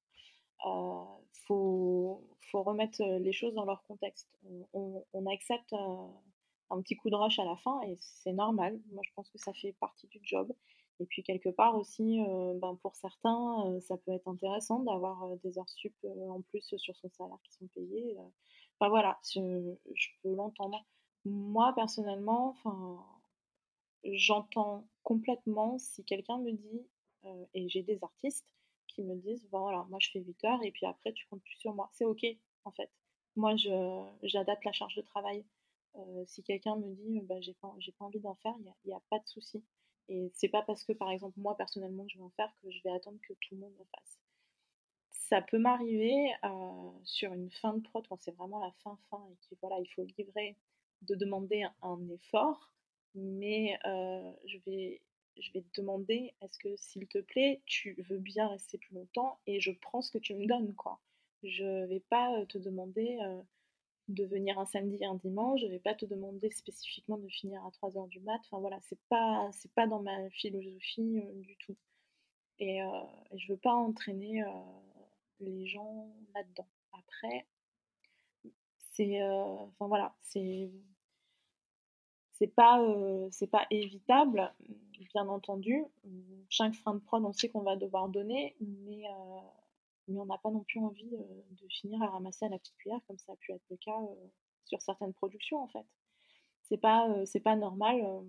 faut, faut remettre les choses dans leur contexte. On, accepte un petit coup de rush à la fin et c'est normal. Moi, je pense que ça fait partie du job. Et puis quelque part aussi, ben, pour certains, ça peut être intéressant d'avoir des heures sup en plus sur son salaire qui sont payées. Enfin voilà, je, peux l'entendre. Moi, personnellement, j'entends complètement si quelqu'un me dit, et j'ai des artistes qui me disent, voilà, moi je fais 8 heures et puis après tu comptes plus sur moi. C'est ok, en fait. Moi, j'adapte la charge de travail. si quelqu'un me dit, bah, j'ai pas, pas envie d'en faire, il n'y a, a, pas de souci. Et c'est pas parce que, par exemple, moi personnellement, je vais en faire que je vais attendre que tout le monde le fasse. Ça peut m'arriver sur une fin de prod quand c'est vraiment la fin fin et qu'il voilà, il faut livrer de demander un effort, mais je, vais, je vais te demander est-ce que, s'il te plaît, tu veux bien rester plus longtemps et je prends ce que tu me donnes, quoi. Je vais pas te demander de venir un samedi et un dimanche, je vais pas te demander spécifiquement de finir à 3 heures du mat. Enfin voilà, c'est pas, c'est pas dans ma philosophie du tout. Et, et, je veux pas entraîner les gens là-dedans. Après, c'est enfin voilà c'est c'est pas c'est pas évitable bien entendu chaque frein de prod on sait qu'on va devoir donner mais mais on n'a pas non plus envie de finir à ramasser à la petite cuillère comme ça a pu être le cas sur certaines productions en fait c'est pas c'est pas normal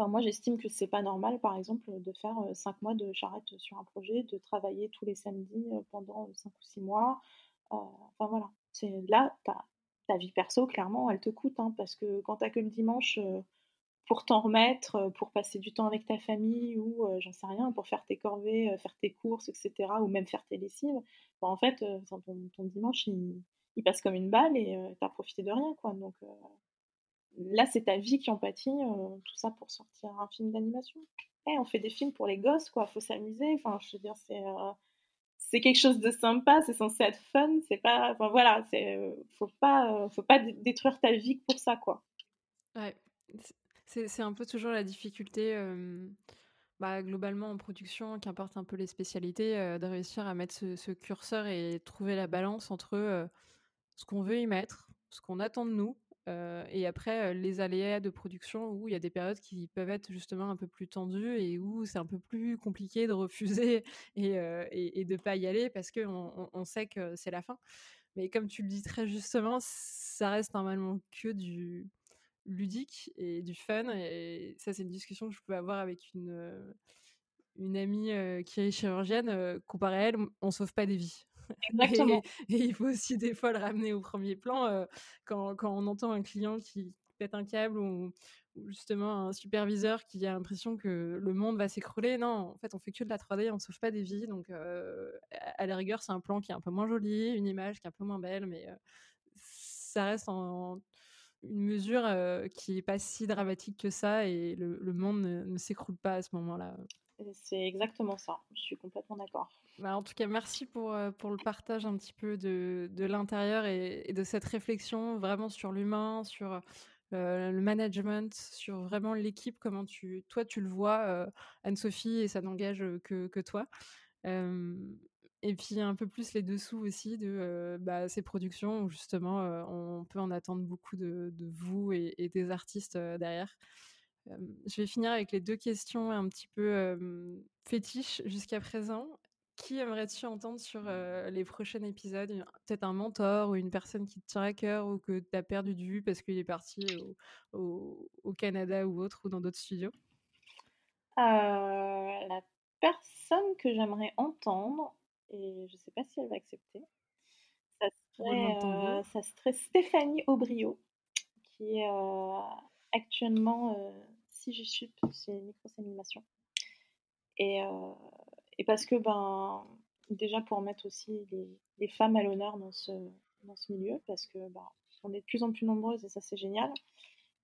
Enfin, moi, j'estime que c'est pas normal, par exemple, de faire cinq mois de charrette sur un projet, de travailler tous les samedis pendant cinq ou six mois. enfin voilà, là, ta, ta vie perso, clairement, elle te coûte, hein, parce que quand t'as que le dimanche euh, pour t'en remettre, euh, pour passer du temps avec ta famille ou euh, j'en sais rien, pour faire tes corvées, faire tes courses, etc., ou même faire tes lessives, bah, en fait, ton, dimanche, il, passe comme une balle et t'as profité de rien, quoi. Donc là, c'est ta vie qui en pâtit, tout ça pour sortir un film d'animation. Eh, on fait des films pour les gosses, quoi, faut s'amuser, enfin, je veux dire, c'est c'est quelque chose de sympa, c'est censé être fun, c'est pas, enfin voilà, euh, faut pas, euh, faut pas détruire ta vie pour ça, quoi. Ouais, c'est un peu toujours la difficulté, bah, globalement en production, qu'importe un peu les spécialités, de réussir à mettre ce, curseur et trouver la balance entre ce qu'on veut y mettre, ce qu'on attend de nous, et après, les aléas de production où il y a des périodes qui peuvent être justement un peu plus tendues et où c'est un peu plus compliqué de refuser et, et, de pas y aller parce qu'on on sait que c'est la fin. Mais comme tu le dis très justement, ça reste normalement que du ludique et du fun. Et ça, c'est une discussion que je peux avoir avec une, une amie qui est chirurgienne. comparé à elle, on sauve pas des vies. Exactement. Et, il faut aussi des fois le ramener au premier plan quand, quand, on entend un client qui pète un câble ou, justement un superviseur qui a l'impression que le monde va s'écrouler. Non, en fait, on fait que de la 3D, on sauve pas des vies. Donc, à la rigueur, c'est un plan qui est un peu moins joli, une image qui est un peu moins belle, mais ça reste en, une mesure qui est pas si dramatique que ça et le, monde ne s'écroule pas à ce moment-là. C'est exactement ça, je suis complètement d'accord. Bah, en tout cas, merci pour, pour le partage un petit peu de, de l'intérieur et, de cette réflexion vraiment sur l'humain, sur euh, le management, sur vraiment l'équipe, comment tu, toi tu le vois, euh, Anne-Sophie, et ça n'engage que, que toi. Et puis un peu plus les dessous aussi de bah, ces productions où justement on peut en attendre beaucoup de, vous et, et, des artistes derrière. Je vais finir avec les deux questions un petit peu fétiches jusqu'à présent. Qui aimerais-tu entendre sur les prochains épisodes? Peut-être un mentor ou une personne qui te tient à cœur ou que tu as perdu de vue parce qu'il est parti au, Canada ou autre ou dans d'autres studios? La personne que j'aimerais entendre, et je ne sais pas si elle va accepter, ça serait, ça serait Stéphanie Aubrio, qui est actuellement si je suis c'est Micros Animation. Et, euh, et parce que, ben, déjà pour mettre aussi les, femmes à l'honneur dans ce, dans ce milieu, parce que ben, on est de plus en plus nombreuses et ça c'est génial,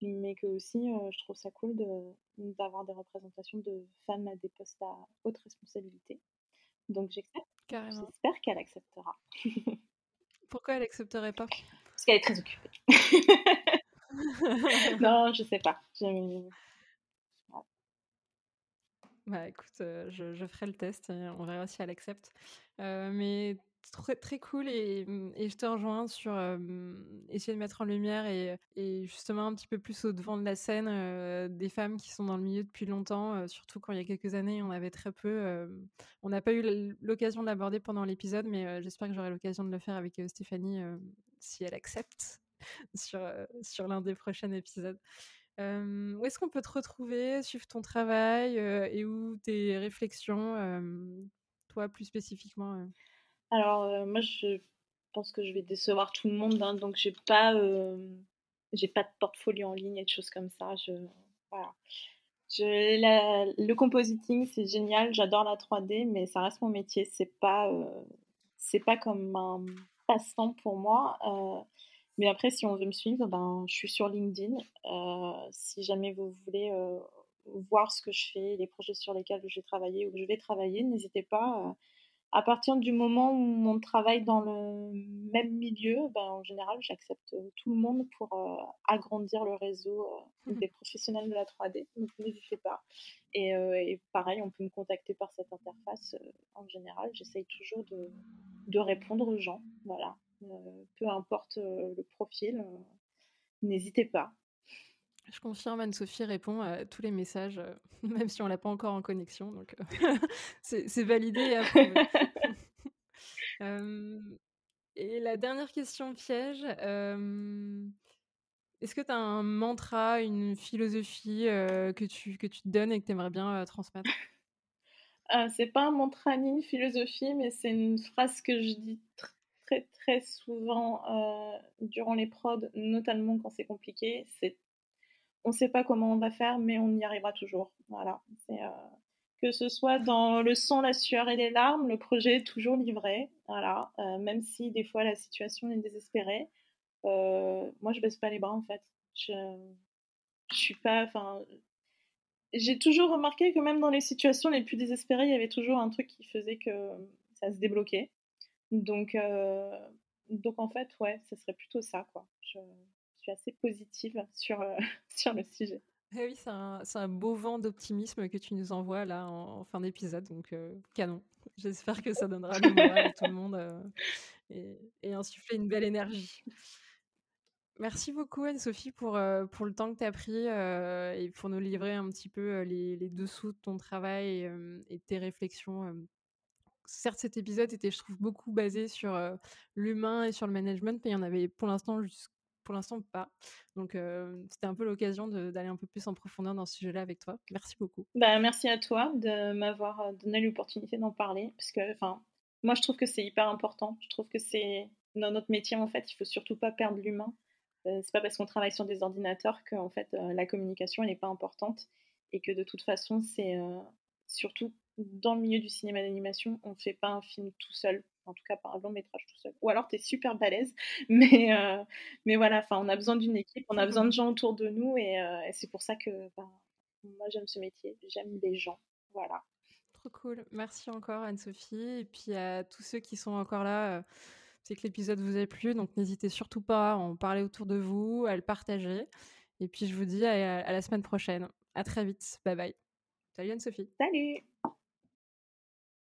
mais que aussi euh, je trouve ça cool d'avoir des représentations de femmes à des postes à haute responsabilité. Donc j'accepte. J'espère qu'elle acceptera. Pourquoi elle accepterait pas? Parce qu'elle est très occupée. non, je sais pas. Bah écoute, euh, je, ferai le test, on verra si elle accepte. Euh, mais très, très cool et, mmh, et, je te rejoins sur essayer de mettre en lumière et, justement un petit peu plus au devant de la scène des femmes qui sont dans le milieu depuis longtemps, surtout quand il y a quelques années on avait très peu. on n'a pas eu l'occasion de l'aborder pendant l'épisode, mais j'espère que j'aurai l'occasion de le faire avec Stéphanie si elle accepte sur, sur l'un des prochains épisodes où est-ce qu'on peut te retrouver, suivre ton travail et où tes réflexions, toi plus spécifiquement Alors moi je pense que je vais décevoir tout le monde, hein, donc j'ai pas j'ai pas de portfolio en ligne et de choses comme ça. Je voilà. Le compositing c'est génial, j'adore la 3D, mais ça reste mon métier. C'est pas c'est pas comme un passe-temps pour moi. Mais après, si on veut me suivre, ben, je suis sur LinkedIn. Euh, si jamais vous voulez euh, voir ce que je fais, les projets sur lesquels je vais travailler ou que je vais travailler, n'hésitez pas. Euh, à partir du moment où on travaille dans le même milieu, ben, en général, j'accepte tout le monde pour agrandir le réseau mmh des professionnels de la 3D. Donc n'hésitez pas. Et, et, pareil, on peut me contacter par cette interface. en général, j'essaye toujours de, de répondre aux gens. Voilà. Euh, peu importe euh, le profil, euh, n'hésitez pas. Je confirme, Anne-Sophie répond à tous les messages, même si on l'a pas encore en connexion. Donc, c'est validé et approuvé. et la dernière question piège, est-ce que tu as un mantra, une philosophie que, tu, que tu te donnes et que tu aimerais bien transmettre? C'est pas un mantra ni une philosophie, mais c'est une phrase que je dis très très souvent euh, durant les prods, notamment quand c'est compliqué, c'est on ne sait pas comment on va faire, mais on y arrivera toujours. Voilà. Euh, que ce soit dans le son, la sueur et les larmes, le projet est toujours livré. Voilà. Euh, même si des fois la situation est désespérée, moi je baisse pas les bras en fait. Je, suis pas, enfin, j'ai toujours remarqué que même dans les situations les plus désespérées, il y avait toujours un truc qui faisait que ça se débloquait. Donc, euh, donc en fait, ouais, ce serait plutôt ça, quoi. Suis assez positive sur, euh, sur le sujet. Eh oui, c'est un, un, beau vent d'optimisme que tu nous envoies là en, fin d'épisode, donc euh, canon. J'espère que ça donnera le moral à tout le monde et, et, insuffler une belle énergie. Merci beaucoup Anne-Sophie pour, euh, pour le temps que tu as pris euh, et pour nous livrer un petit peu euh, les, les, dessous de ton travail et, et tes réflexions. Certes, cet épisode était, je trouve, beaucoup basé sur l'humain et sur le management, mais il y en avait pour l'instant pour l'instant pas. Donc c'était un peu l'occasion d'aller un peu plus en profondeur dans ce sujet-là avec toi. Merci beaucoup. Bah, merci à toi de m'avoir donné l'opportunité d'en parler, parce que enfin moi je trouve que c'est hyper important. Je trouve que c'est dans notre métier en fait, il faut surtout pas perdre l'humain. Euh, c'est pas parce qu'on travaille sur des ordinateurs que en fait euh, la communication n'est pas importante et que de toute façon c'est euh, surtout dans le milieu du cinéma d'animation on fait pas un film tout seul en tout cas pas un long métrage tout seul ou alors tu es super balèze mais mais voilà enfin on a besoin d'une équipe on a besoin de gens autour de nous et, c'est pour ça que ben, moi j'aime ce métier j'aime les gens voilà trop cool merci encore Anne-Sophie et puis à tous ceux qui sont encore là c'est que l'épisode vous a plu, donc n'hésitez surtout pas à en parler autour de vous, à le partager. Et puis je vous dis à, à la semaine prochaine. À très vite. Bye bye. Salut Anne-Sophie. Salut